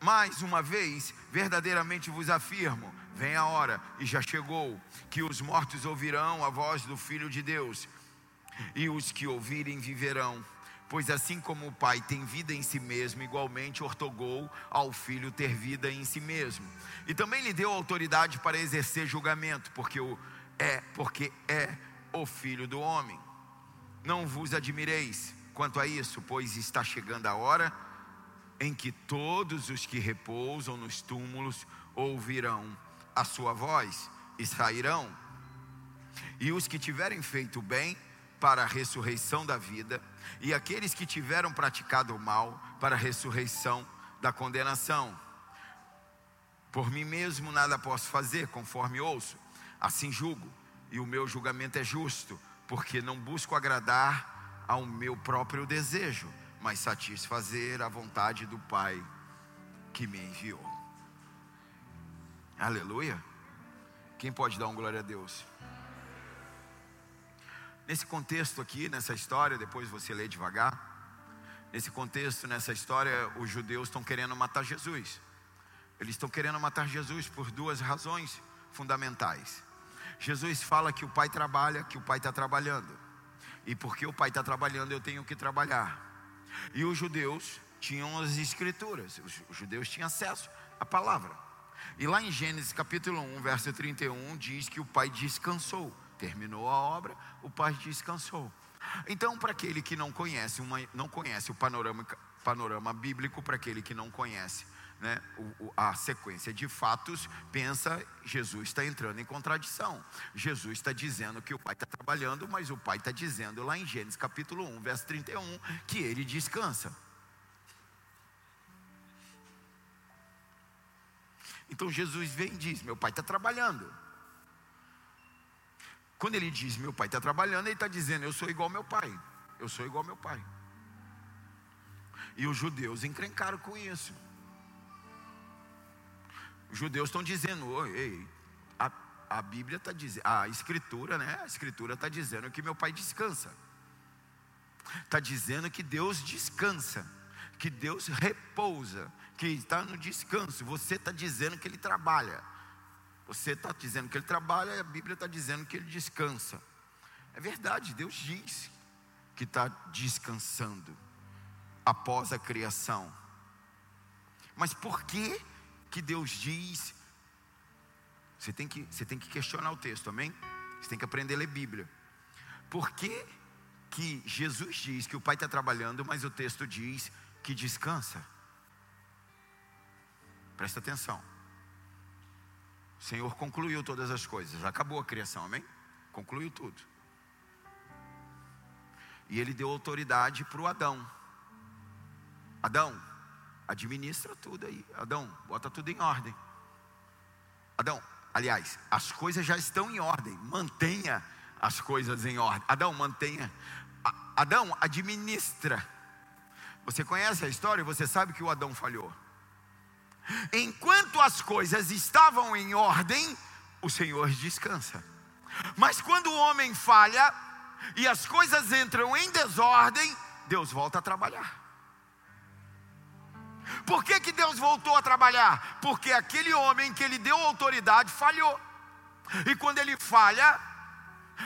A: mais uma vez, verdadeiramente vos afirmo: vem a hora, e já chegou, que os mortos ouvirão a voz do Filho de Deus, e os que ouvirem viverão. Pois assim como o Pai tem vida em si mesmo, igualmente ortogou ao Filho ter vida em si mesmo. E também lhe deu autoridade para exercer julgamento, porque o é, porque é o Filho do homem. Não vos admireis quanto a isso, pois está chegando a hora em que todos os que repousam nos túmulos ouvirão a sua voz e sairão. E os que tiverem feito bem para a ressurreição da vida, e aqueles que tiveram praticado o mal para a ressurreição da condenação. Por mim mesmo nada posso fazer, conforme ouço, assim julgo, e o meu julgamento é justo, porque não busco agradar ao meu próprio desejo, mas satisfazer a vontade do Pai que me enviou. Aleluia. Quem pode dar um glória a Deus? Nesse contexto aqui, nessa história, depois você lê devagar. Nesse contexto, nessa história, os judeus estão querendo matar Jesus. Eles estão querendo matar Jesus por duas razões fundamentais. Jesus fala que o Pai trabalha, que o Pai está trabalhando. E porque o Pai está trabalhando, eu tenho que trabalhar. E os judeus tinham as escrituras, os judeus tinham acesso à palavra. E lá em Gênesis capítulo 1, verso 31, diz que o Pai descansou terminou a obra, o pai descansou. Então, para aquele que não conhece, uma, não conhece o panorama, panorama bíblico, para aquele que não conhece né, a sequência de fatos, pensa, Jesus está entrando em contradição. Jesus está dizendo que o Pai está trabalhando, mas o Pai está dizendo lá em Gênesis capítulo 1, verso 31, que ele descansa. Então Jesus vem e diz: Meu Pai está trabalhando. Quando ele diz meu pai está trabalhando, ele está dizendo eu sou igual ao meu pai. Eu sou igual ao meu pai. E os judeus encrencaram com isso. Os judeus estão dizendo, ei, a, a Bíblia está dizendo, a escritura, né? A escritura está dizendo que meu pai descansa. Está dizendo que Deus descansa, que Deus repousa, que está no descanso. Você está dizendo que ele trabalha. Você está dizendo que ele trabalha e a Bíblia está dizendo que ele descansa. É verdade, Deus diz que está descansando após a criação. Mas por que que Deus diz? Você tem que, você tem que questionar o texto, amém? Você tem que aprender a ler Bíblia. Por que que Jesus diz que o Pai está trabalhando, mas o texto diz que descansa? Presta atenção. O Senhor concluiu todas as coisas, acabou a criação, amém? Concluiu tudo. E ele deu autoridade para o Adão. Adão, administra tudo aí. Adão, bota tudo em ordem. Adão, aliás, as coisas já estão em ordem. Mantenha as coisas em ordem. Adão, mantenha. Adão, administra. Você conhece a história? Você sabe que o Adão falhou. Enquanto as coisas estavam em ordem, o Senhor descansa. Mas quando o homem falha e as coisas entram em desordem, Deus volta a trabalhar. Por que, que Deus voltou a trabalhar? Porque aquele homem que ele deu autoridade falhou. E quando ele falha,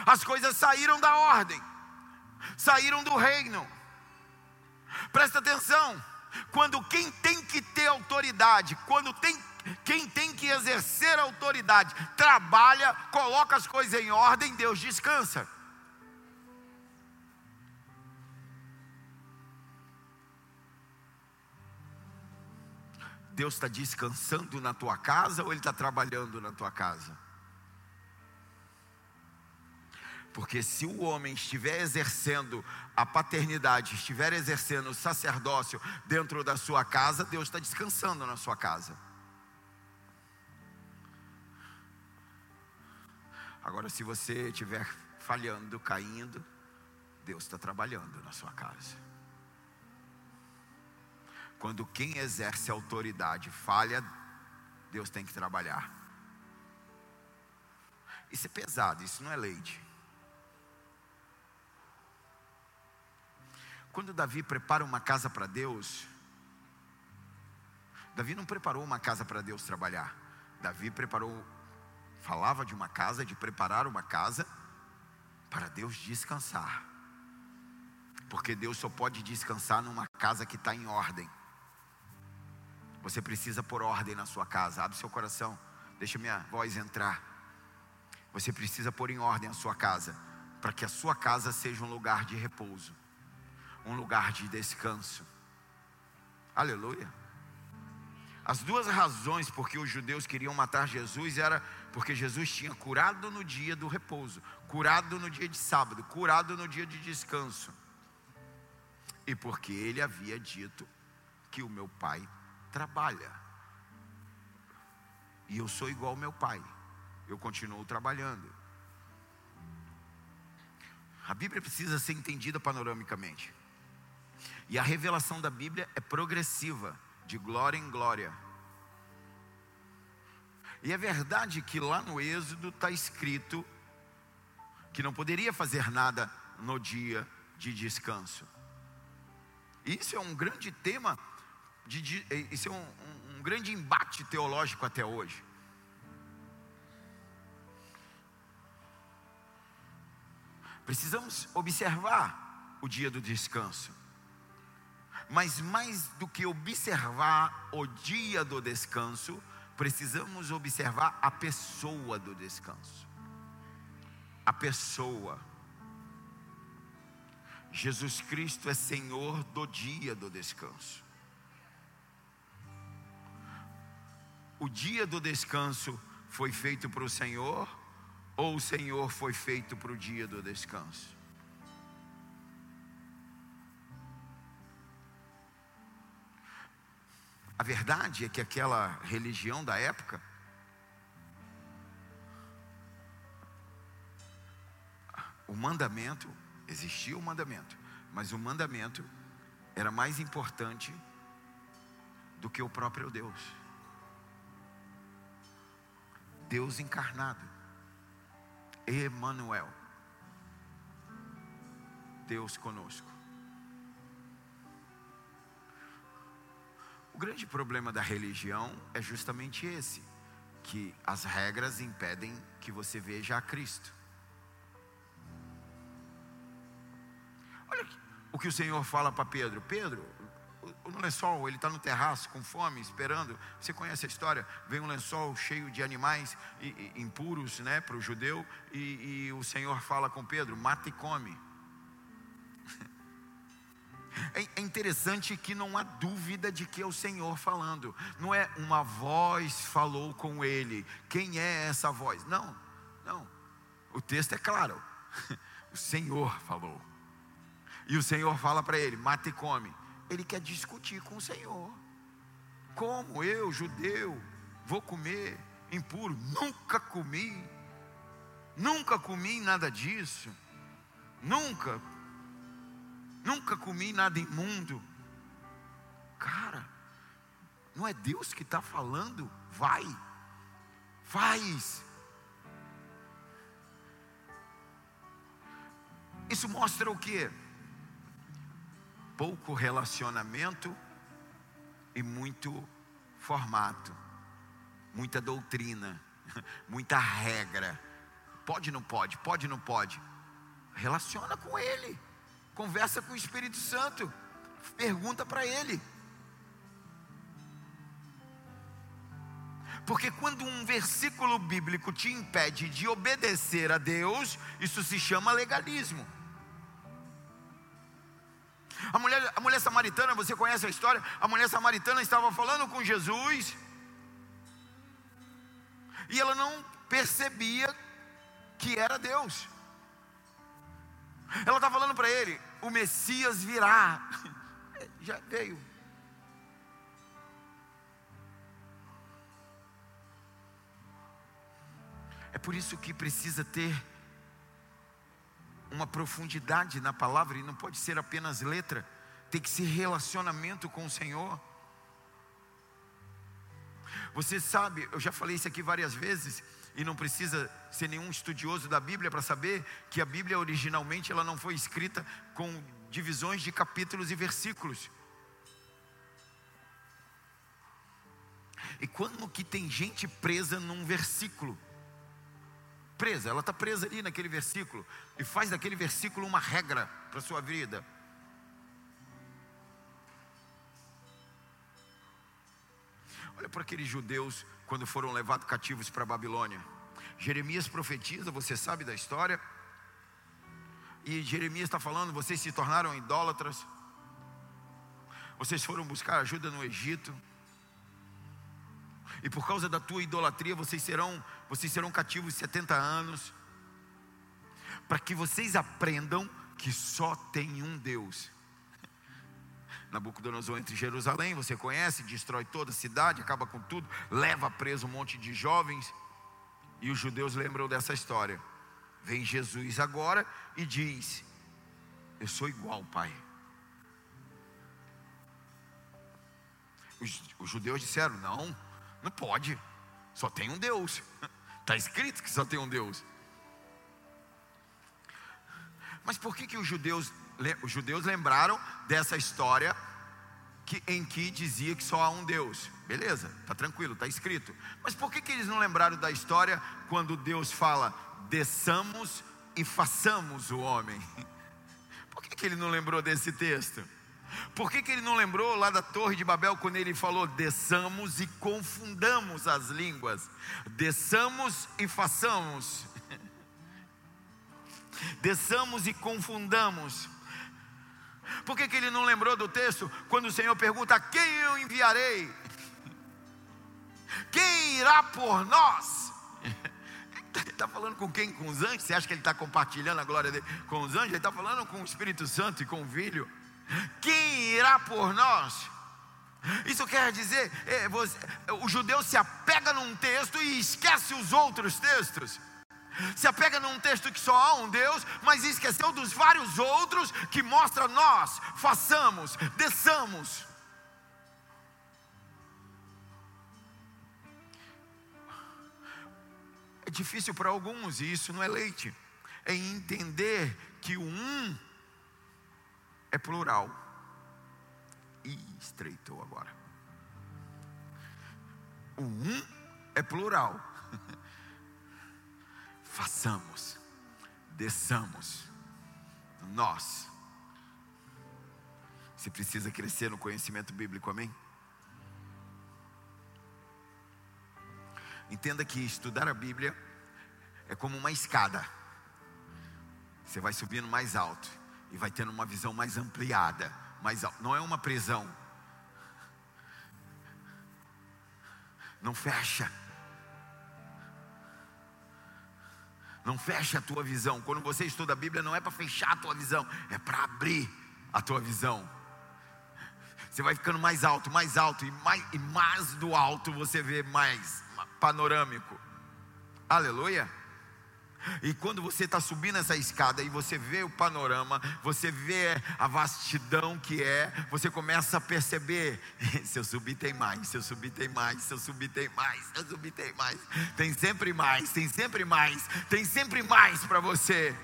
A: as coisas saíram da ordem, saíram do reino. Presta atenção quando quem tem que ter autoridade, quando tem quem tem que exercer autoridade, trabalha, coloca as coisas em ordem, Deus descansa. Deus está descansando na tua casa ou Ele está trabalhando na tua casa? Porque se o homem estiver exercendo a paternidade, estiver exercendo o sacerdócio dentro da sua casa, Deus está descansando na sua casa. Agora, se você estiver falhando, caindo, Deus está trabalhando na sua casa. Quando quem exerce autoridade falha, Deus tem que trabalhar. Isso é pesado, isso não é leite. Quando Davi prepara uma casa para Deus, Davi não preparou uma casa para Deus trabalhar. Davi preparou, falava de uma casa, de preparar uma casa para Deus descansar. Porque Deus só pode descansar numa casa que está em ordem. Você precisa pôr ordem na sua casa. Abre seu coração, deixa minha voz entrar. Você precisa pôr em ordem a sua casa, para que a sua casa seja um lugar de repouso, um lugar de descanso. Aleluia. As duas razões por que os judeus queriam matar Jesus era porque Jesus tinha curado no dia do repouso, curado no dia de sábado, curado no dia de descanso. E porque ele havia dito que o meu pai trabalha. E eu sou igual ao meu pai. Eu continuo trabalhando. A Bíblia precisa ser entendida panoramicamente. E a revelação da Bíblia é progressiva, de glória em glória. E é verdade que lá no Êxodo está escrito que não poderia fazer nada no dia de descanso. Isso é um grande tema, de, de, isso é um, um, um grande embate teológico até hoje. Precisamos observar o dia do descanso. Mas mais do que observar o dia do descanso, precisamos observar a pessoa do descanso. A pessoa. Jesus Cristo é Senhor do dia do descanso. O dia do descanso foi feito para o Senhor ou o Senhor foi feito para o dia do descanso? A verdade é que aquela religião da época o mandamento, existia o mandamento, mas o mandamento era mais importante do que o próprio Deus. Deus encarnado. Emanuel. Deus conosco. O grande problema da religião é justamente esse, que as regras impedem que você veja a Cristo. Olha o que o Senhor fala para Pedro: Pedro, no lençol, ele está no terraço com fome, esperando. Você conhece a história? Vem um lençol cheio de animais impuros né, para o judeu, e, e o Senhor fala com Pedro: mata e come. É, é interessante que não há dúvida de que é o Senhor falando, não é uma voz falou com ele. Quem é essa voz? Não, não. O texto é claro. O Senhor falou. E o Senhor fala para ele: mata e come ele quer discutir com o Senhor. Como eu, judeu, vou comer impuro? Nunca comi. Nunca comi nada disso. Nunca. Nunca comi nada imundo. Cara, não é Deus que está falando? Vai, faz. Isso mostra o que? Pouco relacionamento e muito formato, muita doutrina, muita regra. Pode, não pode, pode, não pode. Relaciona com Ele, conversa com o Espírito Santo, pergunta para Ele. Porque quando um versículo bíblico te impede de obedecer a Deus, isso se chama legalismo. A mulher, a mulher samaritana, você conhece a história? A mulher samaritana estava falando com Jesus e ela não percebia que era Deus. Ela está falando para ele: o Messias virá. Já veio. É por isso que precisa ter uma profundidade na palavra e não pode ser apenas letra, tem que ser relacionamento com o Senhor. Você sabe, eu já falei isso aqui várias vezes, e não precisa ser nenhum estudioso da Bíblia para saber que a Bíblia originalmente ela não foi escrita com divisões de capítulos e versículos. E quando que tem gente presa num versículo? Presa, ela está presa ali naquele versículo e faz daquele versículo uma regra para a sua vida. Olha para aqueles judeus quando foram levados cativos para a Babilônia. Jeremias profetiza, você sabe da história. E Jeremias está falando: vocês se tornaram idólatras, vocês foram buscar ajuda no Egito, e por causa da tua idolatria vocês serão, vocês serão cativos 70 anos, para que vocês aprendam que só tem um Deus. Nabucodonosor entre Jerusalém, você conhece, destrói toda a cidade, acaba com tudo, leva preso um monte de jovens. E os judeus lembram dessa história. Vem Jesus agora e diz: Eu sou igual, Pai. Os, os judeus disseram: Não, não pode, só tem um Deus. Está escrito que só tem um Deus. Mas por que, que os judeus os judeus lembraram dessa história que, em que dizia que só há um Deus. Beleza, está tranquilo, está escrito. Mas por que, que eles não lembraram da história quando Deus fala, desçamos e façamos o homem? Por que, que ele não lembrou desse texto? Por que, que ele não lembrou lá da Torre de Babel quando ele falou: desçamos e confundamos as línguas, desçamos e façamos, desçamos e confundamos. Por que, que ele não lembrou do texto quando o Senhor pergunta: Quem eu enviarei? Quem irá por nós? Ele está falando com quem? Com os anjos? Você acha que ele está compartilhando a glória dele com os anjos? Ele está falando com o Espírito Santo e com o Filho. Quem irá por nós? Isso quer dizer, é, você, o judeu se apega num texto e esquece os outros textos se apega num texto que só há um Deus, mas esqueceu dos vários outros que mostra nós, façamos, desçamos. É difícil para alguns, e isso não é leite, é entender que o um é plural. E estreitou agora. O um é plural façamos, desçamos, nós. Você precisa crescer no conhecimento bíblico, amém? Entenda que estudar a Bíblia é como uma escada. Você vai subindo mais alto e vai tendo uma visão mais ampliada, mais. Não é uma prisão. Não fecha. Não feche a tua visão. Quando você estuda a Bíblia, não é para fechar a tua visão, é para abrir a tua visão. Você vai ficando mais alto, mais alto, e mais, e mais do alto você vê mais panorâmico. Aleluia. E quando você está subindo essa escada e você vê o panorama, você vê a vastidão que é, você começa a perceber: se eu subir tem mais, se eu subir tem mais, se eu subir tem mais, se eu subir tem mais. Tem sempre mais, tem sempre mais, tem sempre mais para você.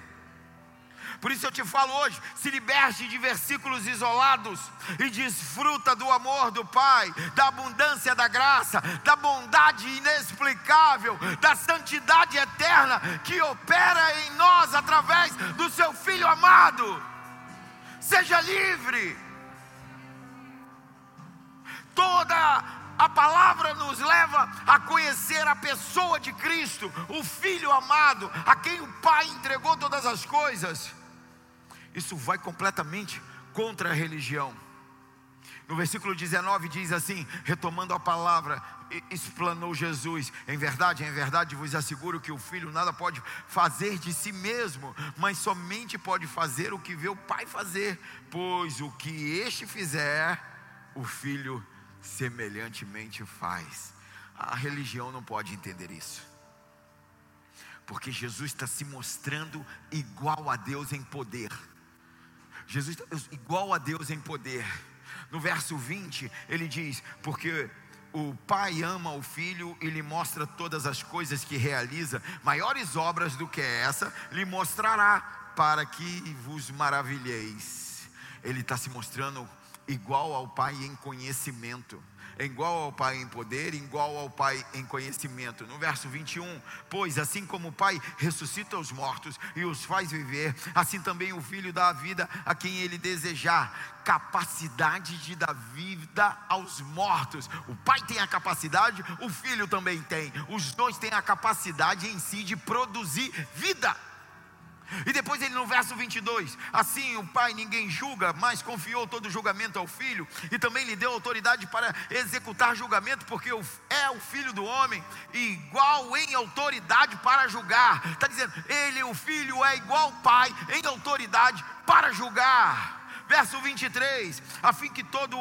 A: Por isso eu te falo hoje: se liberte de versículos isolados e desfruta do amor do Pai, da abundância da graça, da bondade inexplicável, da santidade eterna que opera em nós através do Seu Filho amado. Seja livre. Toda a palavra nos leva a conhecer a pessoa de Cristo, o Filho amado, a quem o Pai entregou todas as coisas. Isso vai completamente contra a religião. No versículo 19 diz assim, retomando a palavra, explanou Jesus: Em verdade, em verdade vos asseguro que o filho nada pode fazer de si mesmo, mas somente pode fazer o que vê o pai fazer, pois o que este fizer, o filho semelhantemente faz. A religião não pode entender isso. Porque Jesus está se mostrando igual a Deus em poder. Jesus igual a Deus em poder. No verso 20, ele diz: Porque o pai ama o filho e lhe mostra todas as coisas que realiza, maiores obras do que essa lhe mostrará, para que vos maravilheis. Ele está se mostrando igual ao pai em conhecimento igual ao Pai em poder, igual ao Pai em conhecimento. No verso 21, pois assim como o Pai ressuscita os mortos e os faz viver, assim também o Filho dá a vida a quem ele desejar. Capacidade de dar vida aos mortos. O Pai tem a capacidade, o Filho também tem. Os dois têm a capacidade em si de produzir vida. E depois ele no verso 22, assim o pai ninguém julga, mas confiou todo julgamento ao filho, e também lhe deu autoridade para executar julgamento, porque é o filho do homem, igual em autoridade para julgar. Está dizendo, ele, o filho, é igual ao pai em autoridade para julgar. Verso 23: a fim que todo,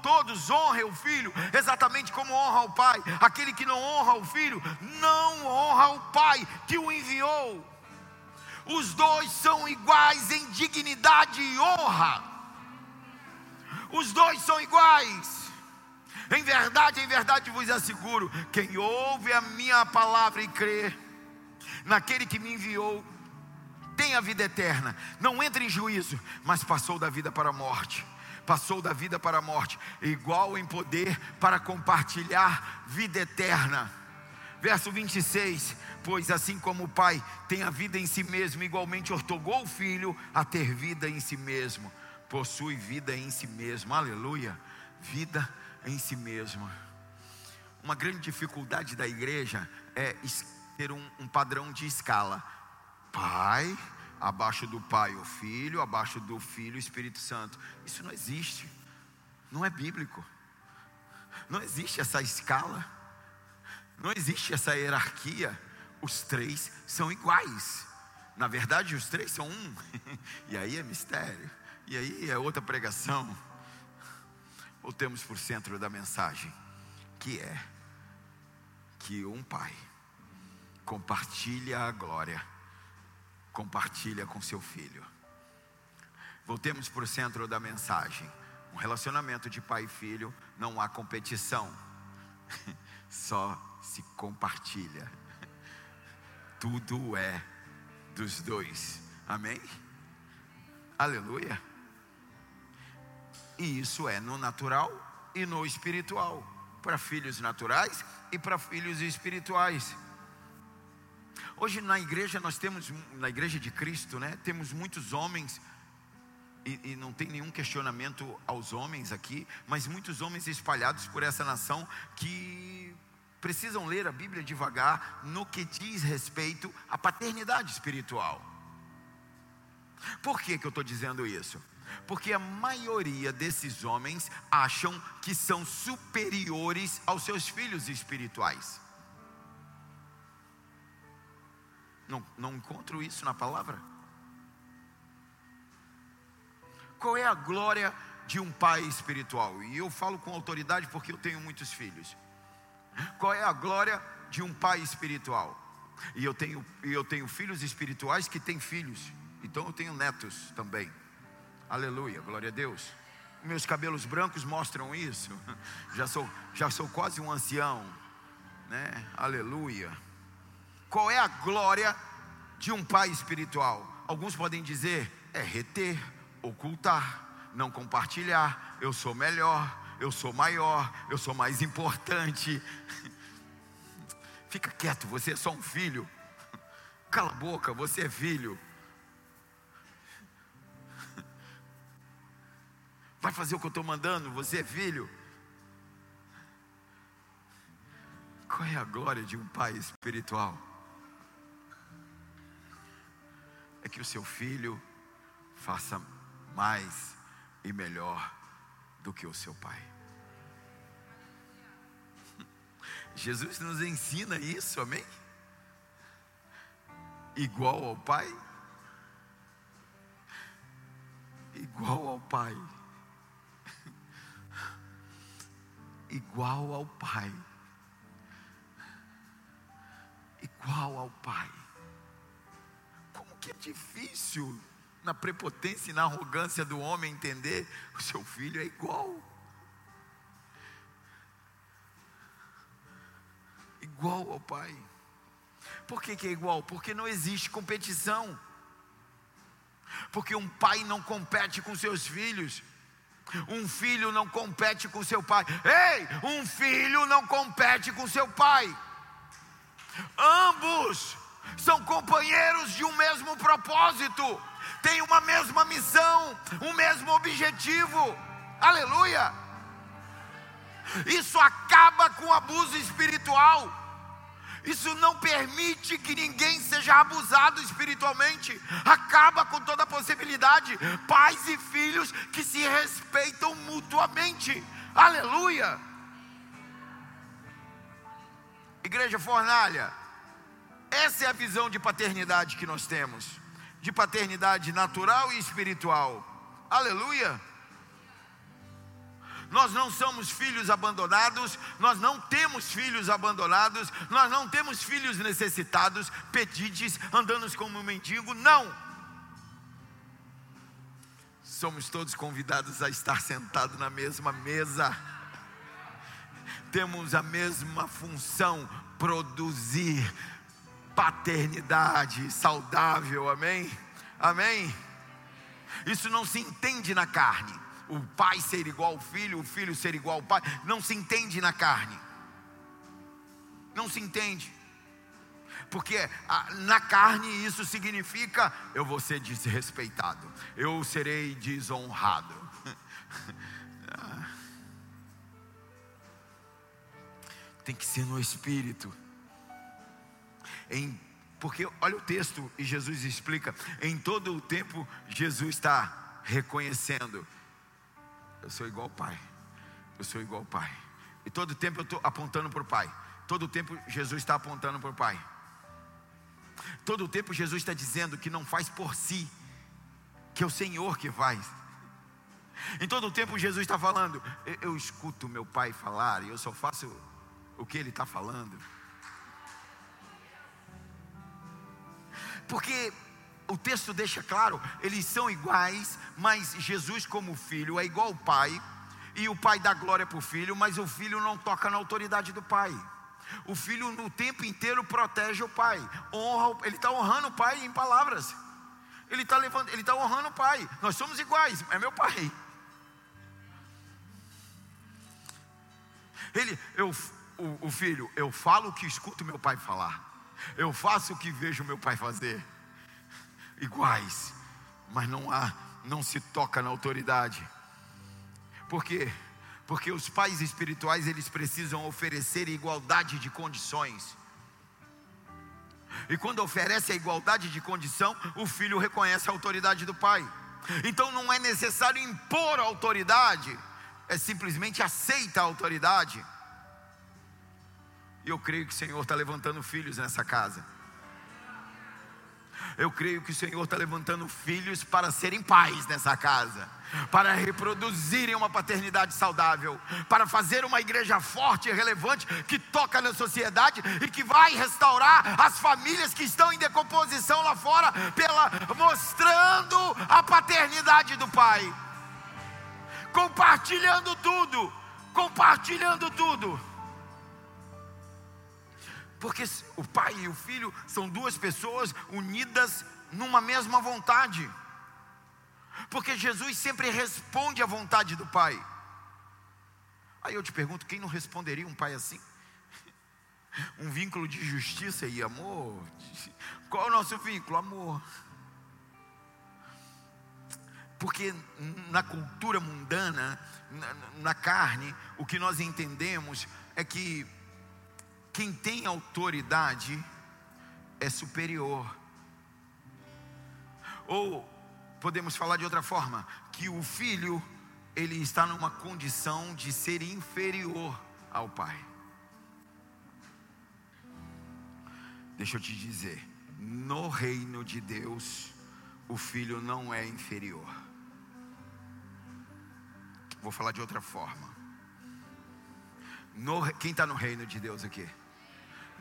A: todos honrem o filho, exatamente como honra o pai. Aquele que não honra o filho, não honra o pai que o enviou os dois são iguais em dignidade e honra. Os dois são iguais. Em verdade, em verdade vos asseguro: quem ouve a minha palavra e crê naquele que me enviou, tem a vida eterna. Não entra em juízo, mas passou da vida para a morte. Passou da vida para a morte, igual em poder para compartilhar vida eterna. Verso 26: Pois assim como o Pai tem a vida em si mesmo, igualmente ortogou o Filho a ter vida em si mesmo. Possui vida em si mesmo. Aleluia. Vida em si mesmo. Uma grande dificuldade da igreja é ter um, um padrão de escala. Pai, abaixo do Pai o Filho, abaixo do Filho o Espírito Santo. Isso não existe. Não é bíblico. Não existe essa escala. Não existe essa hierarquia os três são iguais. Na verdade, os três são um. e aí é mistério. E aí é outra pregação. Voltemos para o centro da mensagem, que é que um pai compartilha a glória, compartilha com seu filho. Voltemos para o centro da mensagem. Um relacionamento de pai e filho não há competição, só se compartilha tudo é dos dois. Amém? Aleluia. E isso é no natural e no espiritual, para filhos naturais e para filhos espirituais. Hoje na igreja nós temos, na igreja de Cristo, né, temos muitos homens, e, e, não tem nenhum questionamento aos homens aqui, mas muitos homens espalhados por essa nação que precisam ler a Bíblia devagar no que diz respeito à paternidade espiritual. Por que, que eu estou dizendo isso? Porque a maioria desses homens acham que são superiores aos seus filhos espirituais. Não, não encontro isso na palavra. Qual é a glória de um pai espiritual? E eu falo com autoridade porque eu tenho muitos filhos. Qual é a glória de um pai espiritual? E eu tenho, eu tenho filhos espirituais que têm filhos, então eu tenho netos também. Aleluia, glória a Deus. Meus cabelos brancos mostram isso. Já sou, já sou quase um ancião, né? Aleluia. Qual é a glória de um pai espiritual? Alguns podem dizer é reter, ocultar, não compartilhar. Eu sou melhor, eu sou maior, eu sou mais importante. Fica quieto, você é só um filho. Cala a boca, você é filho. Vai fazer o que eu estou mandando, você é filho. Qual é a glória de um pai espiritual? É que o seu filho faça mais e melhor do que o seu pai. Jesus nos ensina isso, amém? Igual ao Pai? Igual ao Pai. Igual ao Pai. Igual ao Pai. difícil na prepotência e na arrogância do homem entender o seu filho é igual. Igual ao pai. Por que, que é igual? Porque não existe competição. Porque um pai não compete com seus filhos. Um filho não compete com seu pai. Ei, um filho não compete com seu pai. Ambos são companheiros de um mesmo propósito tem uma mesma missão, um mesmo objetivo. Aleluia! Isso acaba com o abuso espiritual. Isso não permite que ninguém seja abusado espiritualmente. Acaba com toda a possibilidade. Pais e filhos que se respeitam mutuamente. Aleluia! Igreja Fornalha, essa é a visão de paternidade que nós temos de paternidade natural e espiritual. Aleluia! Nós não somos filhos abandonados, nós não temos filhos abandonados, nós não temos filhos necessitados, pedides, andando como um mendigo, não. Somos todos convidados a estar sentados na mesma mesa, temos a mesma função, produzir paternidade saudável, amém? Amém? Isso não se entende na carne. O pai ser igual ao filho, o filho ser igual ao pai, não se entende na carne. Não se entende. Porque na carne isso significa eu vou ser desrespeitado, eu serei desonrado. Tem que ser no espírito em, porque olha o texto e Jesus explica, em todo o tempo Jesus está reconhecendo, eu sou igual ao Pai, eu sou igual ao Pai. E todo tempo eu estou apontando para o Pai. Todo tempo Jesus está apontando para o Pai. Todo tempo Jesus está dizendo que não faz por si, que é o Senhor que faz. Em todo tempo Jesus está falando, eu, eu escuto meu Pai falar e eu só faço o que Ele está falando. Porque o texto deixa claro, eles são iguais, mas Jesus, como filho, é igual ao pai, e o pai dá glória para o filho, mas o filho não toca na autoridade do pai. O filho no tempo inteiro protege o pai, honra, ele está honrando o pai em palavras. Ele está levando, ele está honrando o pai. Nós somos iguais, é meu pai. Ele, eu, o, o filho, eu falo o que escuto meu pai falar. Eu faço o que vejo meu pai fazer. Iguais, mas não há, não se toca na autoridade. Por quê? Porque os pais espirituais eles precisam oferecer igualdade de condições. E quando oferece a igualdade de condição, o filho reconhece a autoridade do pai. Então não é necessário impor a autoridade, é simplesmente aceita a autoridade. E eu creio que o Senhor está levantando filhos nessa casa. Eu creio que o Senhor está levantando filhos para serem pais nessa casa, para reproduzirem uma paternidade saudável, para fazer uma igreja forte e relevante que toca na sociedade e que vai restaurar as famílias que estão em decomposição lá fora, pela mostrando a paternidade do Pai, compartilhando tudo, compartilhando tudo. Porque o pai e o filho são duas pessoas unidas numa mesma vontade. Porque Jesus sempre responde à vontade do pai. Aí eu te pergunto: quem não responderia um pai assim? Um vínculo de justiça e amor. Qual é o nosso vínculo? Amor. Porque na cultura mundana, na, na carne, o que nós entendemos é que quem tem autoridade é superior. Ou podemos falar de outra forma, que o filho ele está numa condição de ser inferior ao pai. Deixa eu te dizer, no reino de Deus, o filho não é inferior. Vou falar de outra forma. No, quem está no reino de Deus aqui?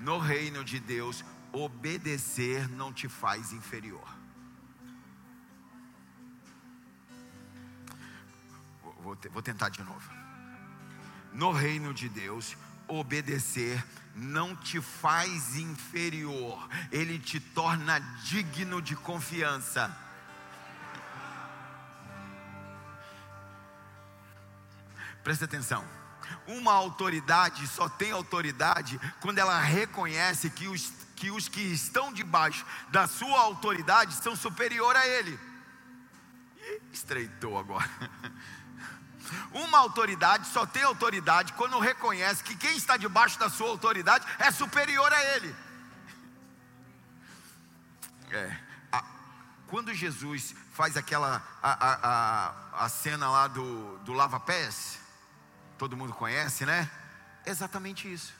A: no reino de Deus, obedecer não te faz inferior. Vou, vou, tentar de novo. No reino de Deus, obedecer não te faz inferior, ele te torna digno de confiança. Presta atenção. Uma autoridade só tem autoridade quando ela reconhece que os, que os que estão debaixo da sua autoridade são superior a ele. Estreitou agora. Uma autoridade só tem autoridade quando reconhece que quem está debaixo da sua autoridade é superior a ele. É, a, quando Jesus faz aquela a, a, a, a cena lá do, do lava-pés, todo mundo conhece, né? Exatamente isso.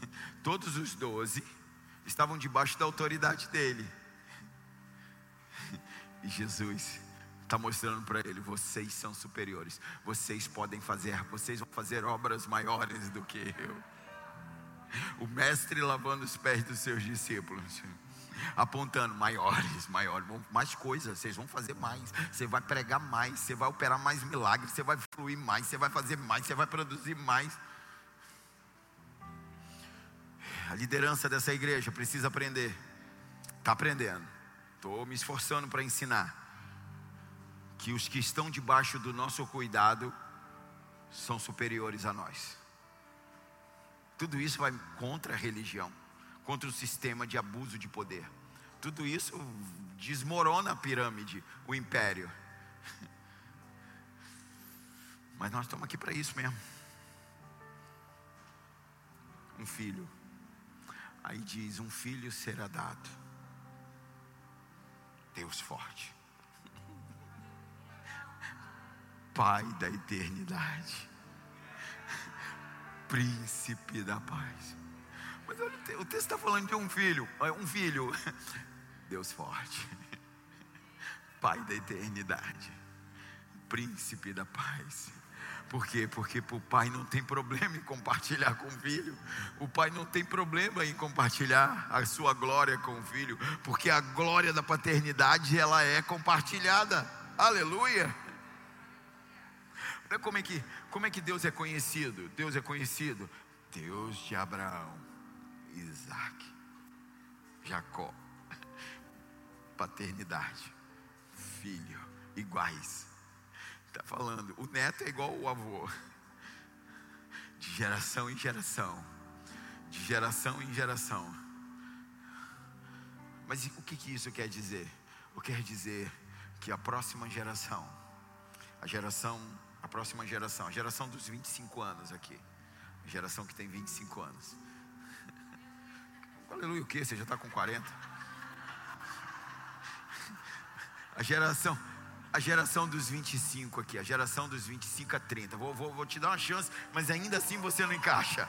A: Todos os doze estavam debaixo da autoridade dele. E Jesus está mostrando para ele: vocês são superiores, vocês podem fazer, vocês vão fazer obras maiores do que eu. O mestre lavando os pés dos seus discípulos, apontando maiores, maiores, mais coisas, vocês vão fazer mais, você vai pregar mais, você vai operar mais milagres, você vai fluir mais, você vai fazer mais, você vai produzir mais. A liderança dessa igreja precisa aprender, está aprendendo, estou me esforçando para ensinar que os que estão debaixo do nosso cuidado são superiores a nós. Tudo isso vai contra a religião, contra o sistema de abuso de poder. Tudo isso desmorona a pirâmide, o império. Mas nós estamos aqui para isso mesmo. Um filho. Aí diz: um filho será dado. Deus forte. Pai da eternidade, Príncipe da paz. Mas olha, o texto está falando de um filho, um filho, Deus forte, Pai da eternidade, Príncipe da paz. Por quê? Porque o pai não tem problema em compartilhar com o filho. O pai não tem problema em compartilhar a sua glória com o filho, porque a glória da paternidade ela é compartilhada. Aleluia. Olha como é que, como é que Deus é conhecido. Deus é conhecido. Deus de Abraão, Isaac, Jacó. Paternidade, filho, iguais. Está falando, o neto é igual o avô. De geração em geração. De geração em geração. Mas o que, que isso quer dizer? O quer dizer que a próxima geração, a geração a próxima geração, a geração dos 25 anos aqui. A geração que tem 25 anos. Aleluia, o que? Você já está com 40? A geração, a geração dos 25 aqui, a geração dos 25 a 30. Vou, vou, vou te dar uma chance, mas ainda assim você não encaixa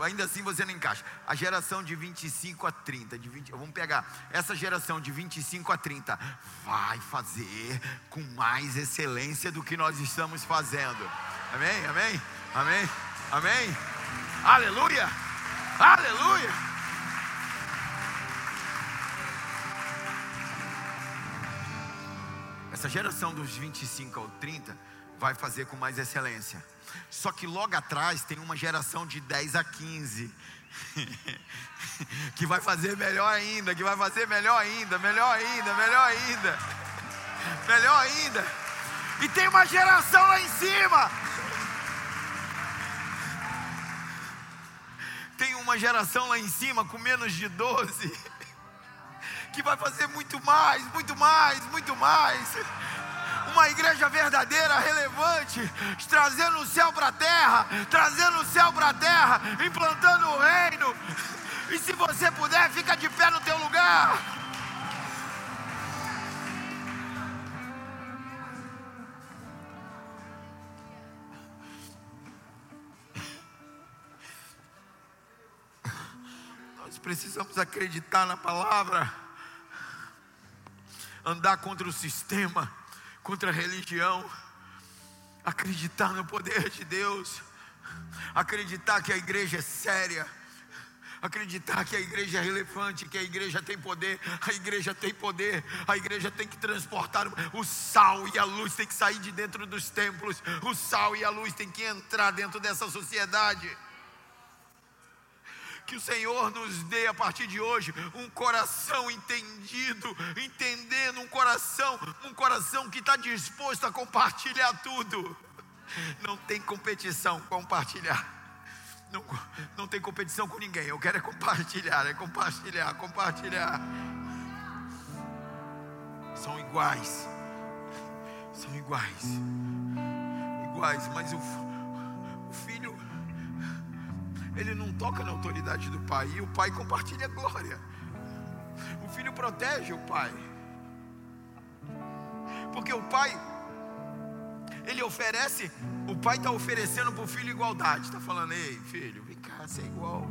A: ainda assim você não encaixa. A geração de 25 a 30, de 20, vamos pegar essa geração de 25 a 30, vai fazer com mais excelência do que nós estamos fazendo. Amém? Amém? Amém? Amém? Aleluia! Aleluia! Essa geração dos 25 ao 30 vai fazer com mais excelência. Só que logo atrás tem uma geração de 10 a 15 que vai fazer melhor ainda, que vai fazer melhor ainda, melhor ainda, melhor ainda, melhor ainda. E tem uma geração lá em cima. Tem uma geração lá em cima com menos de 12 que vai fazer muito mais, muito mais, muito mais uma igreja verdadeira, relevante, trazendo o céu para a terra, trazendo o céu para a terra, implantando o reino. E se você puder, fica de pé no teu lugar. Nós precisamos acreditar na palavra, andar contra o sistema contra a religião, acreditar no poder de Deus, acreditar que a igreja é séria, acreditar que a igreja é relevante, que a igreja tem poder, a igreja tem poder, a igreja tem que transportar o sal e a luz tem que sair de dentro dos templos, o sal e a luz tem que entrar dentro dessa sociedade. Que o Senhor nos dê a partir de hoje um coração entendido, entendendo um coração, um coração que está disposto a compartilhar tudo. Não tem competição, compartilhar. Não, não tem competição com ninguém. Eu quero é compartilhar, é compartilhar, compartilhar. São iguais. São iguais. Iguais, mas o, o filho, ele não toca na autoridade do pai. E o pai compartilha a glória. O filho protege o pai. Porque o pai ele oferece, o pai está oferecendo para o filho igualdade. Está falando, ei, filho, vem cá, você é igual.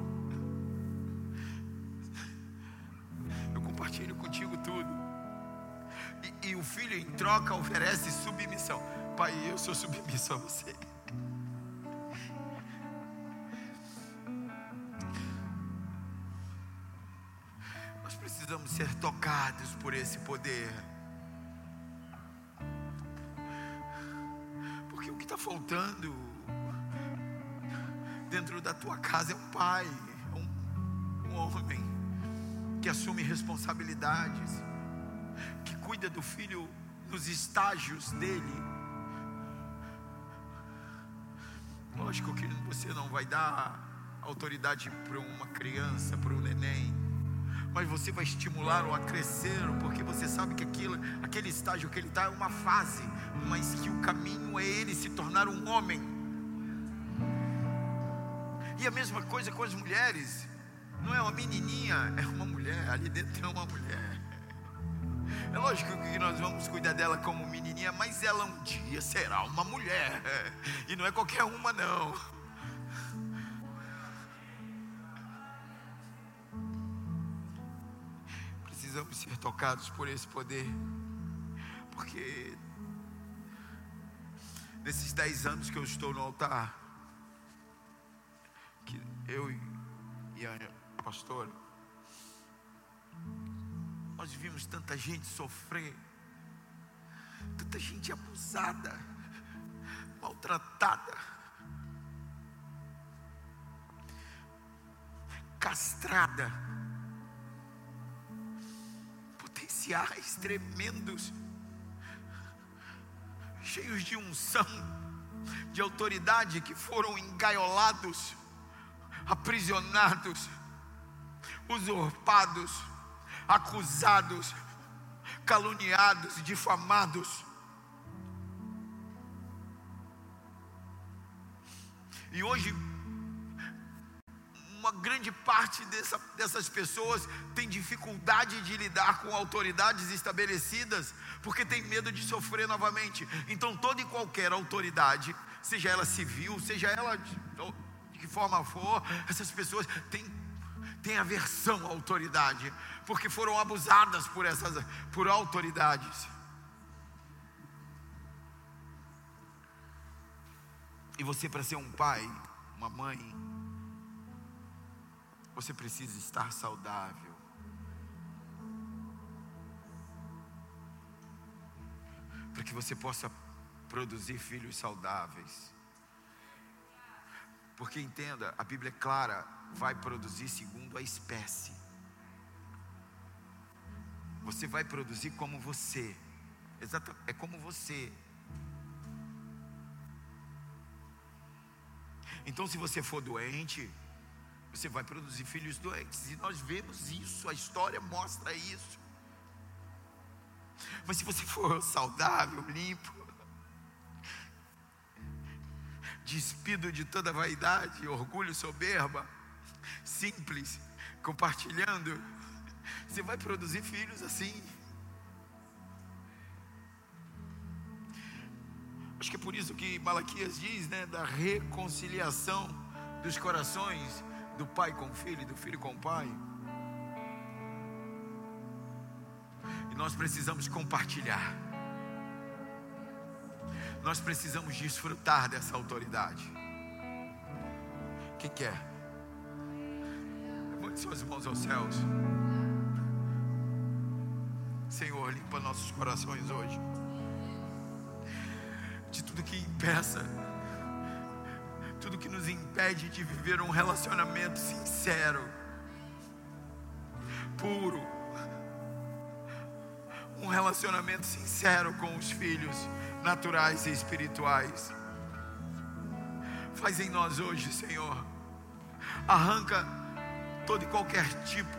A: Eu compartilho contigo tudo. E, e o filho, em troca, oferece submissão. Pai, eu sou submisso a você. Precisamos ser tocados por esse poder. está faltando dentro da tua casa é um pai, é um, um homem que assume responsabilidades, que cuida do filho nos estágios dele. Lógico que você não vai dar autoridade para uma criança, para um neném, mas você vai estimulá-lo a crescer, porque você sabe que aquilo, aquele estágio que ele está é uma fase, mas que o caminho é ele se tornar um homem. E a mesma coisa com as mulheres, não é uma menininha, é uma mulher, ali dentro é uma mulher. É lógico que nós vamos cuidar dela como menininha, mas ela um dia será uma mulher, e não é qualquer uma, não. Precisamos ser tocados por esse poder, porque nesses dez anos que eu estou no altar, que eu e a pastora, nós vimos tanta gente sofrer, tanta gente abusada, maltratada, castrada potenciais tremendos, cheios de unção, de autoridade, que foram engaiolados, aprisionados, usurpados, acusados, caluniados, difamados. E hoje uma grande parte dessa, dessas pessoas tem dificuldade de lidar com autoridades estabelecidas, porque tem medo de sofrer novamente. Então, toda e qualquer autoridade, seja ela civil, seja ela de, de que forma for, essas pessoas têm, têm aversão à autoridade, porque foram abusadas por essas por autoridades. E você, para ser um pai, uma mãe, você precisa estar saudável. Para que você possa produzir filhos saudáveis. Porque entenda, a Bíblia é clara, vai produzir segundo a espécie. Você vai produzir como você. Exato, é como você. Então, se você for doente, você vai produzir filhos doentes. E nós vemos isso, a história mostra isso. Mas se você for saudável, limpo, despido de toda vaidade, orgulho, soberba, simples, compartilhando, você vai produzir filhos assim. Acho que é por isso que Malaquias diz, né, da reconciliação dos corações do pai com o filho e do filho com o pai. E nós precisamos compartilhar. Nós precisamos desfrutar dessa autoridade. Quem quer? Levante suas mãos aos céus. Senhor, limpa nossos corações hoje. De tudo que impeça, tudo que nos impede de viver um relacionamento sincero, puro. Um relacionamento sincero com os filhos naturais e espirituais. Faz em nós hoje, Senhor. Arranca todo e qualquer tipo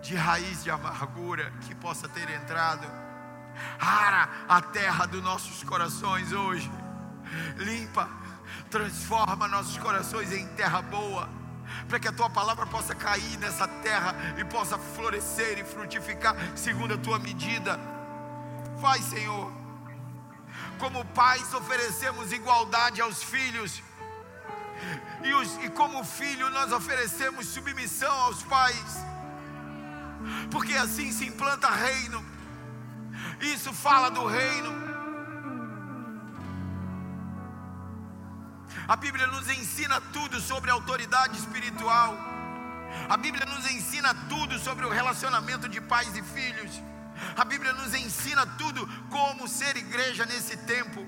A: de raiz de amargura que possa ter entrado. Ara a terra dos nossos corações hoje. Limpa, transforma nossos corações em terra boa, para que a tua palavra possa cair nessa terra e possa florescer e frutificar segundo a tua medida. Faz, Senhor. Como pais, oferecemos igualdade aos filhos. E, os, e como filho, nós oferecemos submissão aos pais porque assim se implanta reino. Isso fala do reino. A Bíblia nos ensina tudo sobre autoridade espiritual. A Bíblia nos ensina tudo sobre o relacionamento de pais e filhos. A Bíblia nos ensina tudo como ser igreja nesse tempo.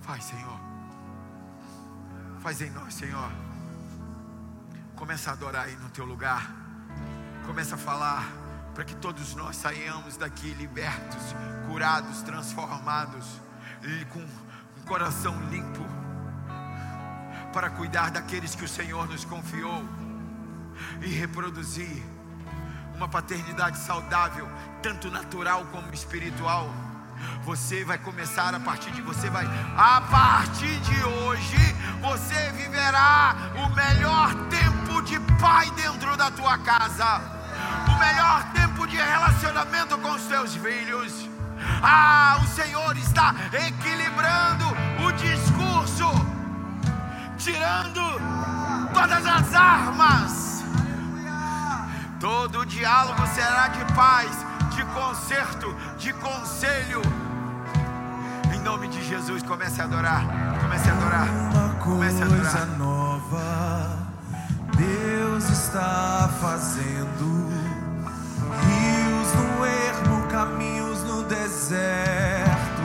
A: Faz, Senhor. Faz em nós, Senhor. Começa a adorar aí no teu lugar. Começa a falar para que todos nós saiamos daqui libertos, curados, transformados, e com coração limpo, para cuidar daqueles que o Senhor nos confiou e reproduzir uma paternidade saudável, tanto natural como espiritual. Você vai começar a partir de você vai a partir de hoje você viverá o melhor tempo de pai dentro da tua casa o melhor tempo de relacionamento com os teus filhos. Ah, o Senhor está equilibrando o discurso, tirando todas as armas. Todo diálogo será de paz, de conserto, de conselho. Em nome de Jesus, comece a adorar. Comece a adorar. Comece a adorar.
B: nova Deus está fazendo rios no ermo, caminhos no deserto.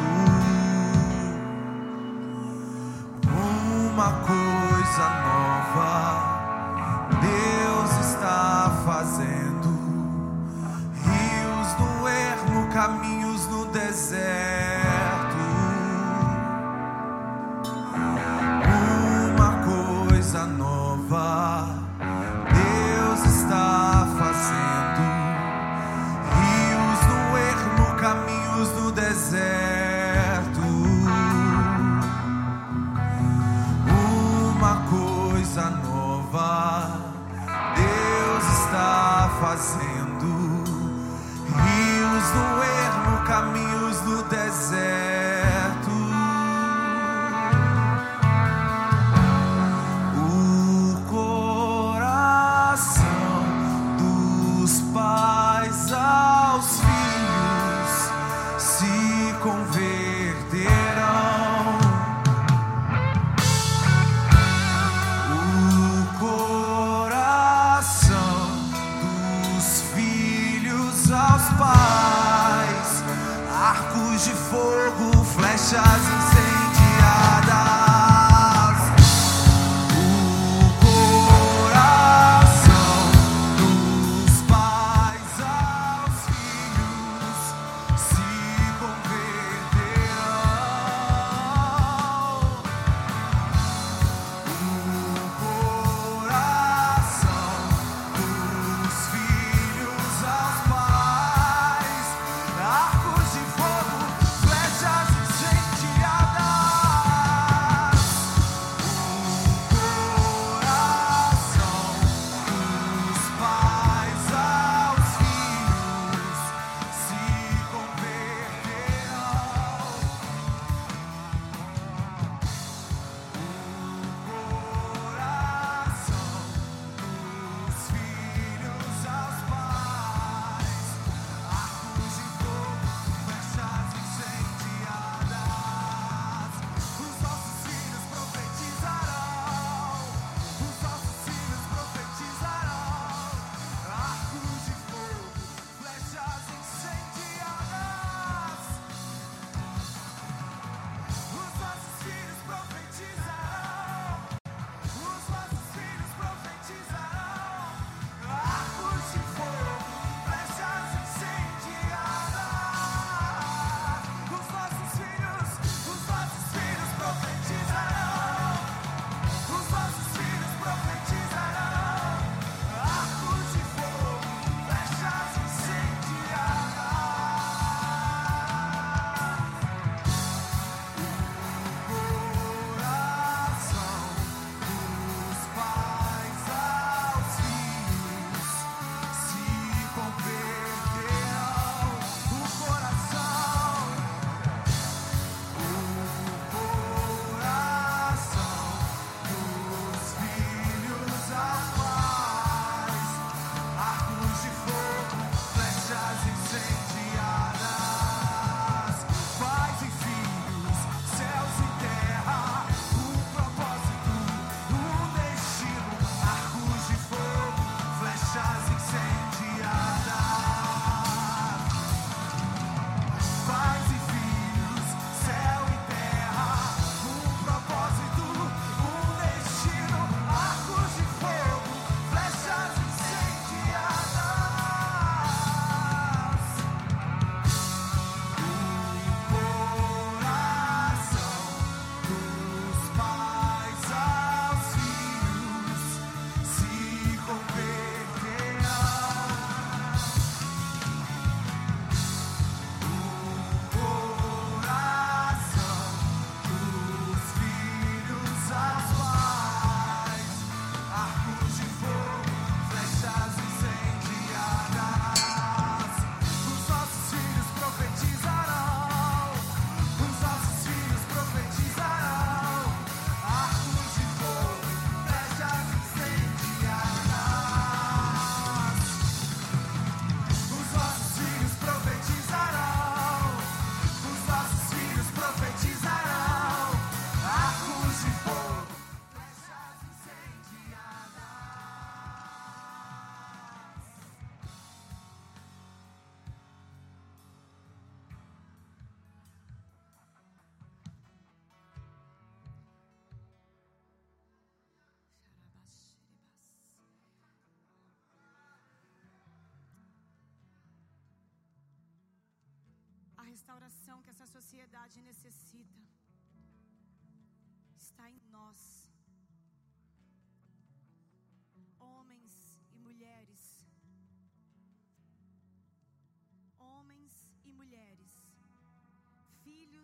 B: Uma coisa nova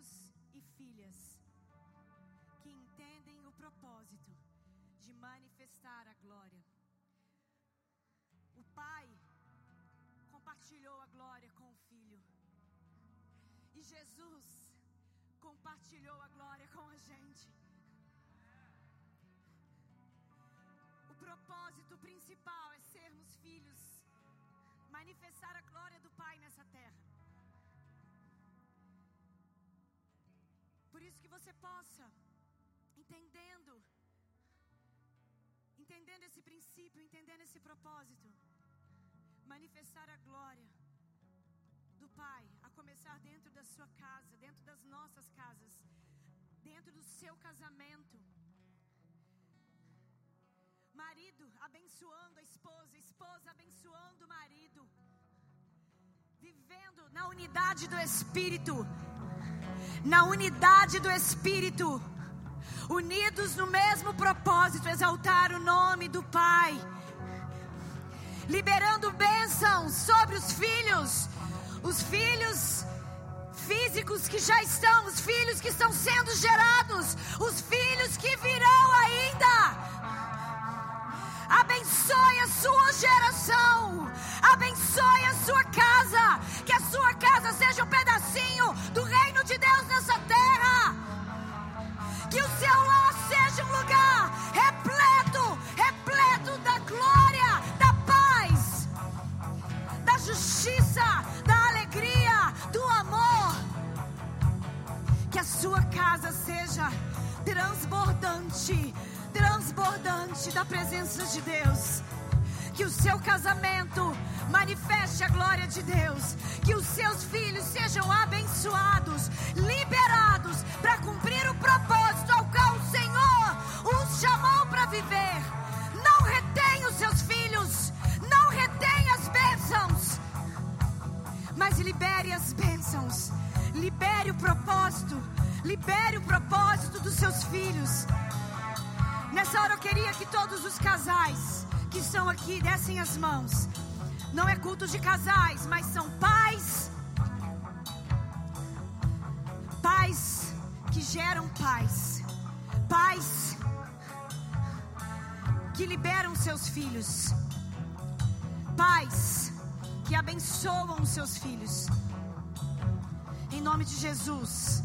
B: Filhos
C: e filhas. Que entendem o propósito de manifestar a glória. O Pai compartilhou a glória com o Filho. E Jesus compartilhou a glória com a gente. O propósito principal é sermos filhos, manifestar a glória do Pai nessa terra. Por isso que você possa, entendendo, entendendo esse princípio, entendendo esse propósito, manifestar a glória do Pai, a começar dentro da sua casa, dentro das nossas casas, dentro do seu casamento. Marido abençoando a esposa, esposa abençoando o marido, vivendo na unidade do Espírito, na unidade do Espírito, unidos no mesmo propósito, exaltar o nome do Pai. Liberando bênçãos sobre os filhos, os filhos físicos que já estão, os filhos que estão sendo gerados, os filhos que virão ainda. Abençoe a sua geração, abençoe a sua casa, que a sua casa seja um pedacinho do reino de Deus nessa terra. Que o seu lar seja um lugar repleto, repleto da glória, da paz, da justiça, da alegria, do amor. Que a sua casa seja transbordante, transbordante da presença de Deus. Que o seu casamento manifeste a glória de Deus. Que os seus filhos sejam abençoados, liberados para cumprir o propósito ao qual o Senhor os chamou para viver. Não retém os seus filhos, não retém as bênçãos, mas libere as bênçãos, libere o propósito, libere o propósito dos seus filhos. Nessa hora eu queria que todos os casais que estão aqui dessem as mãos. Não é culto de casais, mas são pais. Pais que geram paz. Pais que liberam seus filhos. Pais que abençoam os seus filhos. Em nome de Jesus.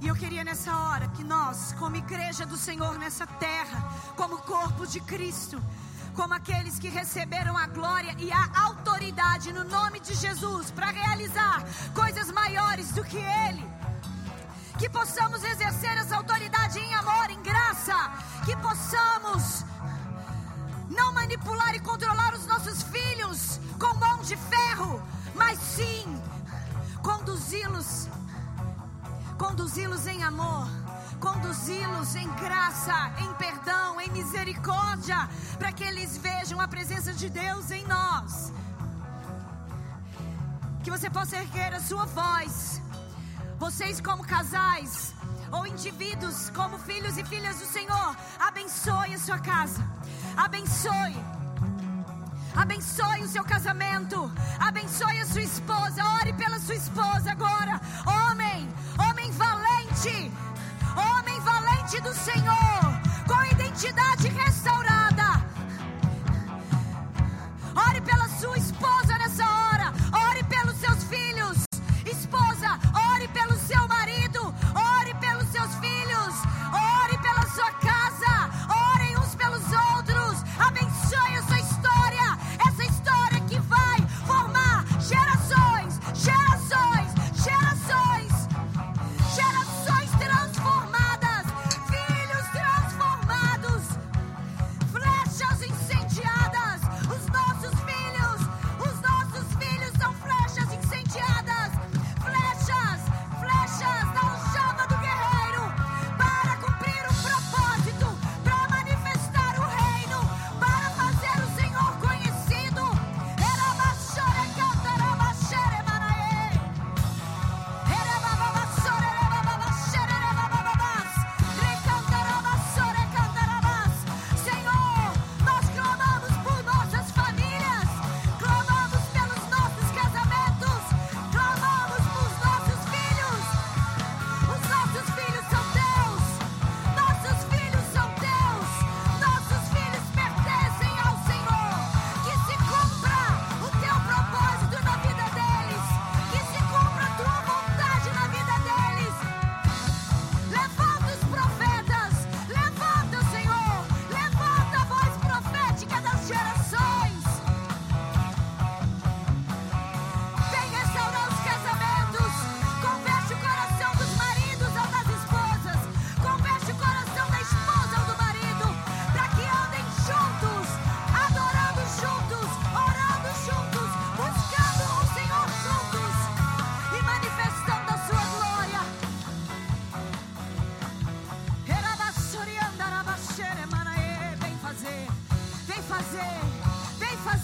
C: E eu queria nessa hora que nós, como igreja do Senhor nessa terra, como corpo de Cristo, como aqueles que receberam a glória e a autoridade no nome de Jesus para realizar coisas maiores do que Ele. Que possamos exercer essa autoridade em amor, em graça. Que possamos não manipular e controlar os nossos filhos com mão de ferro, mas sim conduzi-los conduzi-los em amor, conduzi-los em graça, em perdão, em misericórdia, para que eles vejam a presença de Deus em nós. Que você possa erguer a sua voz, vocês, como casais ou indivíduos, como filhos e filhas do Senhor, abençoe a sua casa, abençoe. Abençoe o seu casamento. Abençoe a sua esposa. Ore pela sua esposa agora. Homem, valente. Homem valente do Senhor. Com identidade restaurada. Ore pela sua esposa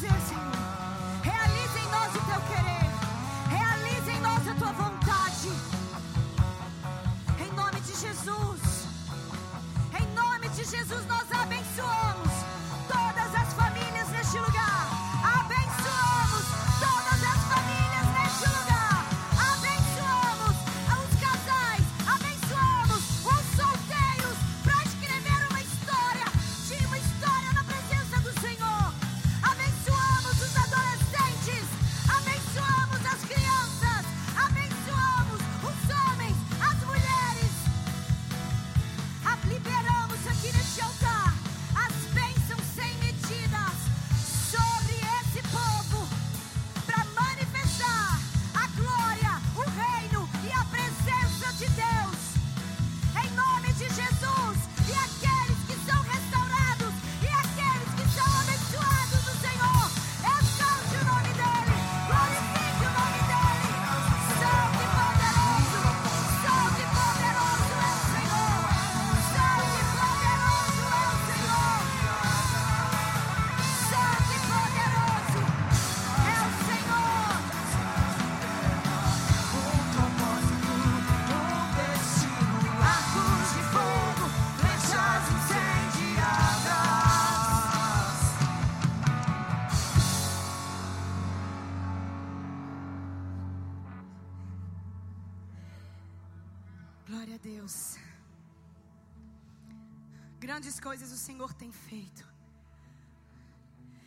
C: fazer, Senhor. Em nós o teu querer. Realize em nós a tua vontade. Em nome de Jesus. Em nome de Jesus.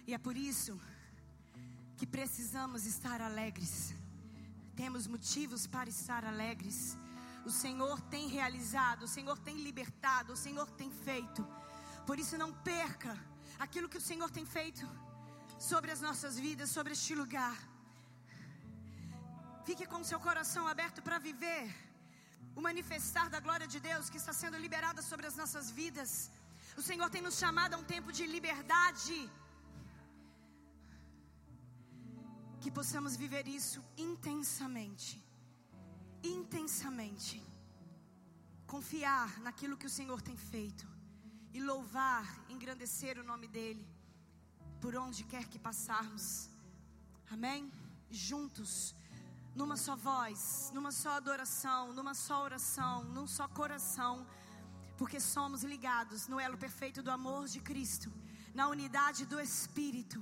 C: E é por isso que precisamos estar alegres. Temos motivos para estar alegres. O Senhor tem realizado, o Senhor tem libertado, o Senhor tem feito. Por isso não perca aquilo que o Senhor tem feito sobre as nossas vidas, sobre este lugar. Fique com seu coração aberto para viver o manifestar da glória de Deus que está sendo liberada sobre as nossas vidas. O Senhor tem nos chamado a um tempo de liberdade. Que possamos viver isso intensamente. Intensamente. Confiar naquilo que o Senhor tem feito. E louvar, engrandecer o nome dEle. Por onde quer que passarmos. Amém? Juntos. Numa só voz, numa só adoração, numa só oração, num só coração. Porque somos ligados no elo perfeito do amor de Cristo. Na unidade do Espírito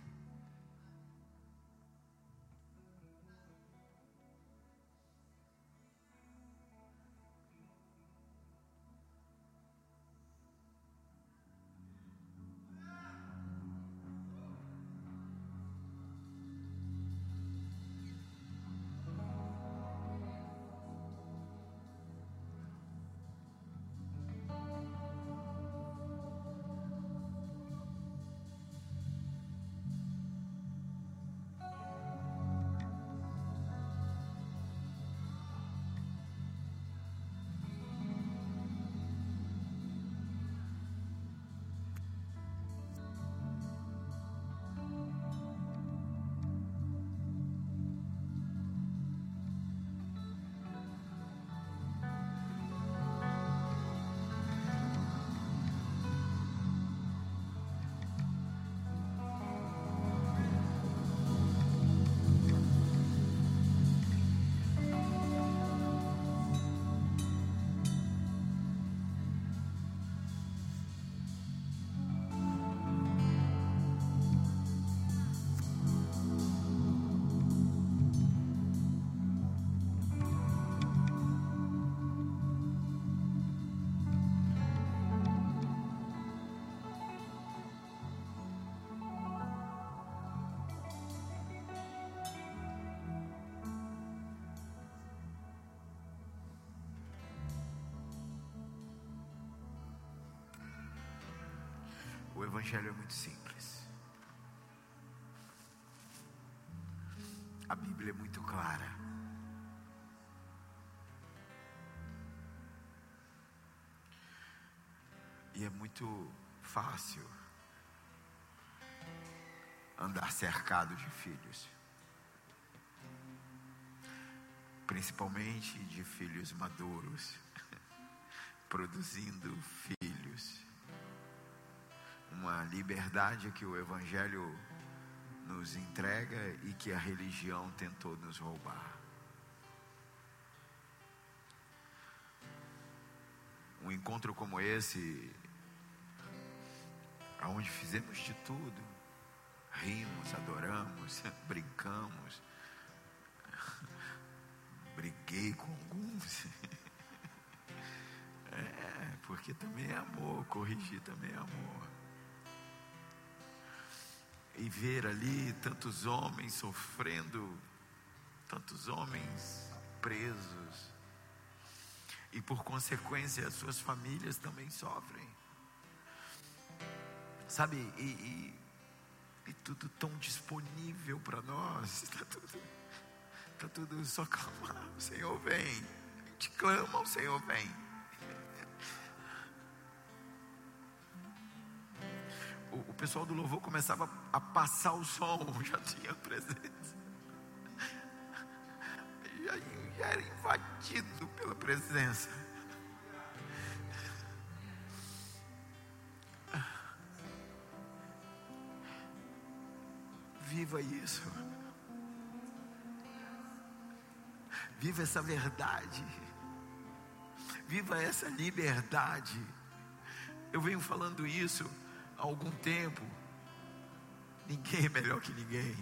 A: Evangelho é muito simples. A Bíblia é muito clara. E é muito fácil andar cercado de filhos. Principalmente de filhos maduros, produzindo filhos liberdade que o Evangelho nos entrega e que a religião tentou nos roubar. Um encontro como esse, aonde fizemos de tudo, rimos, adoramos, brincamos, briguei com alguns. É, porque também é amor, corrigir também é amor e ver ali tantos homens sofrendo, tantos homens presos, e por consequência as suas famílias também sofrem. Sabe, e, e, e tudo tão disponível para nós, está tudo, está tudo só clamar, o Senhor vem, a gente clama, o Senhor vem. Pessoal do louvor começava a passar o som, já tinha presença. Aí já era invadido pela presença. Viva isso. Viva essa verdade. Viva essa liberdade. Eu venho falando isso há algum tempo. Ninguém é melhor que ninguém.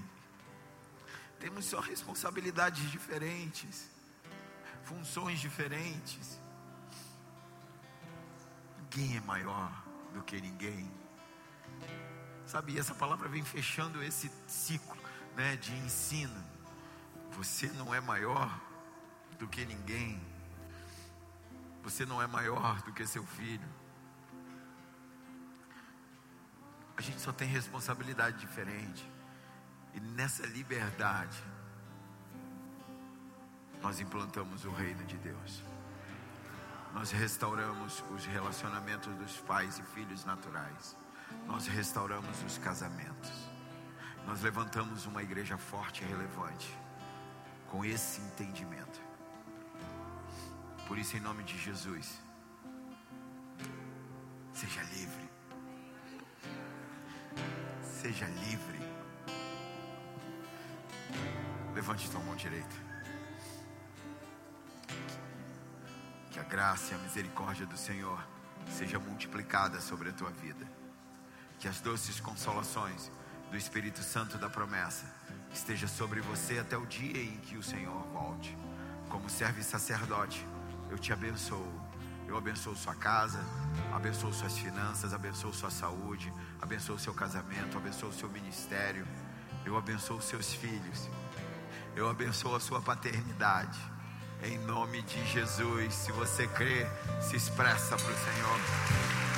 A: temos só responsabilidades diferentes, funções diferentes. Ninguém é maior do que ninguém. Sabe, essa palavra vem fechando esse ciclo né, de ensino. Você não é maior do que ninguém. Você não é maior do que seu filho. A gente só tem responsabilidade diferente. E nessa liberdade, nós implantamos o reino de Deus. Nós restauramos os relacionamentos dos pais e filhos naturais. Nós restauramos os casamentos. Nós levantamos uma igreja forte e relevante com esse entendimento. Por isso, em nome de Jesus, seja livre. Seja livre. Levante sua mão direita. Que a graça e a misericórdia do Senhor seja multiplicada sobre a tua vida. Que as doces consolações do Espírito Santo da promessa esteja sobre você até o dia em que o Senhor volte. Como servo e sacerdote, eu te abençoo. Eu abençoo sua casa, abençoo suas finanças, abençoo sua saúde, abençoo seu casamento, abençoo seu ministério. Eu abençoo seus filhos. Eu abençoo a sua paternidade. Em nome de Jesus, se você crê, se expressa para o Senhor.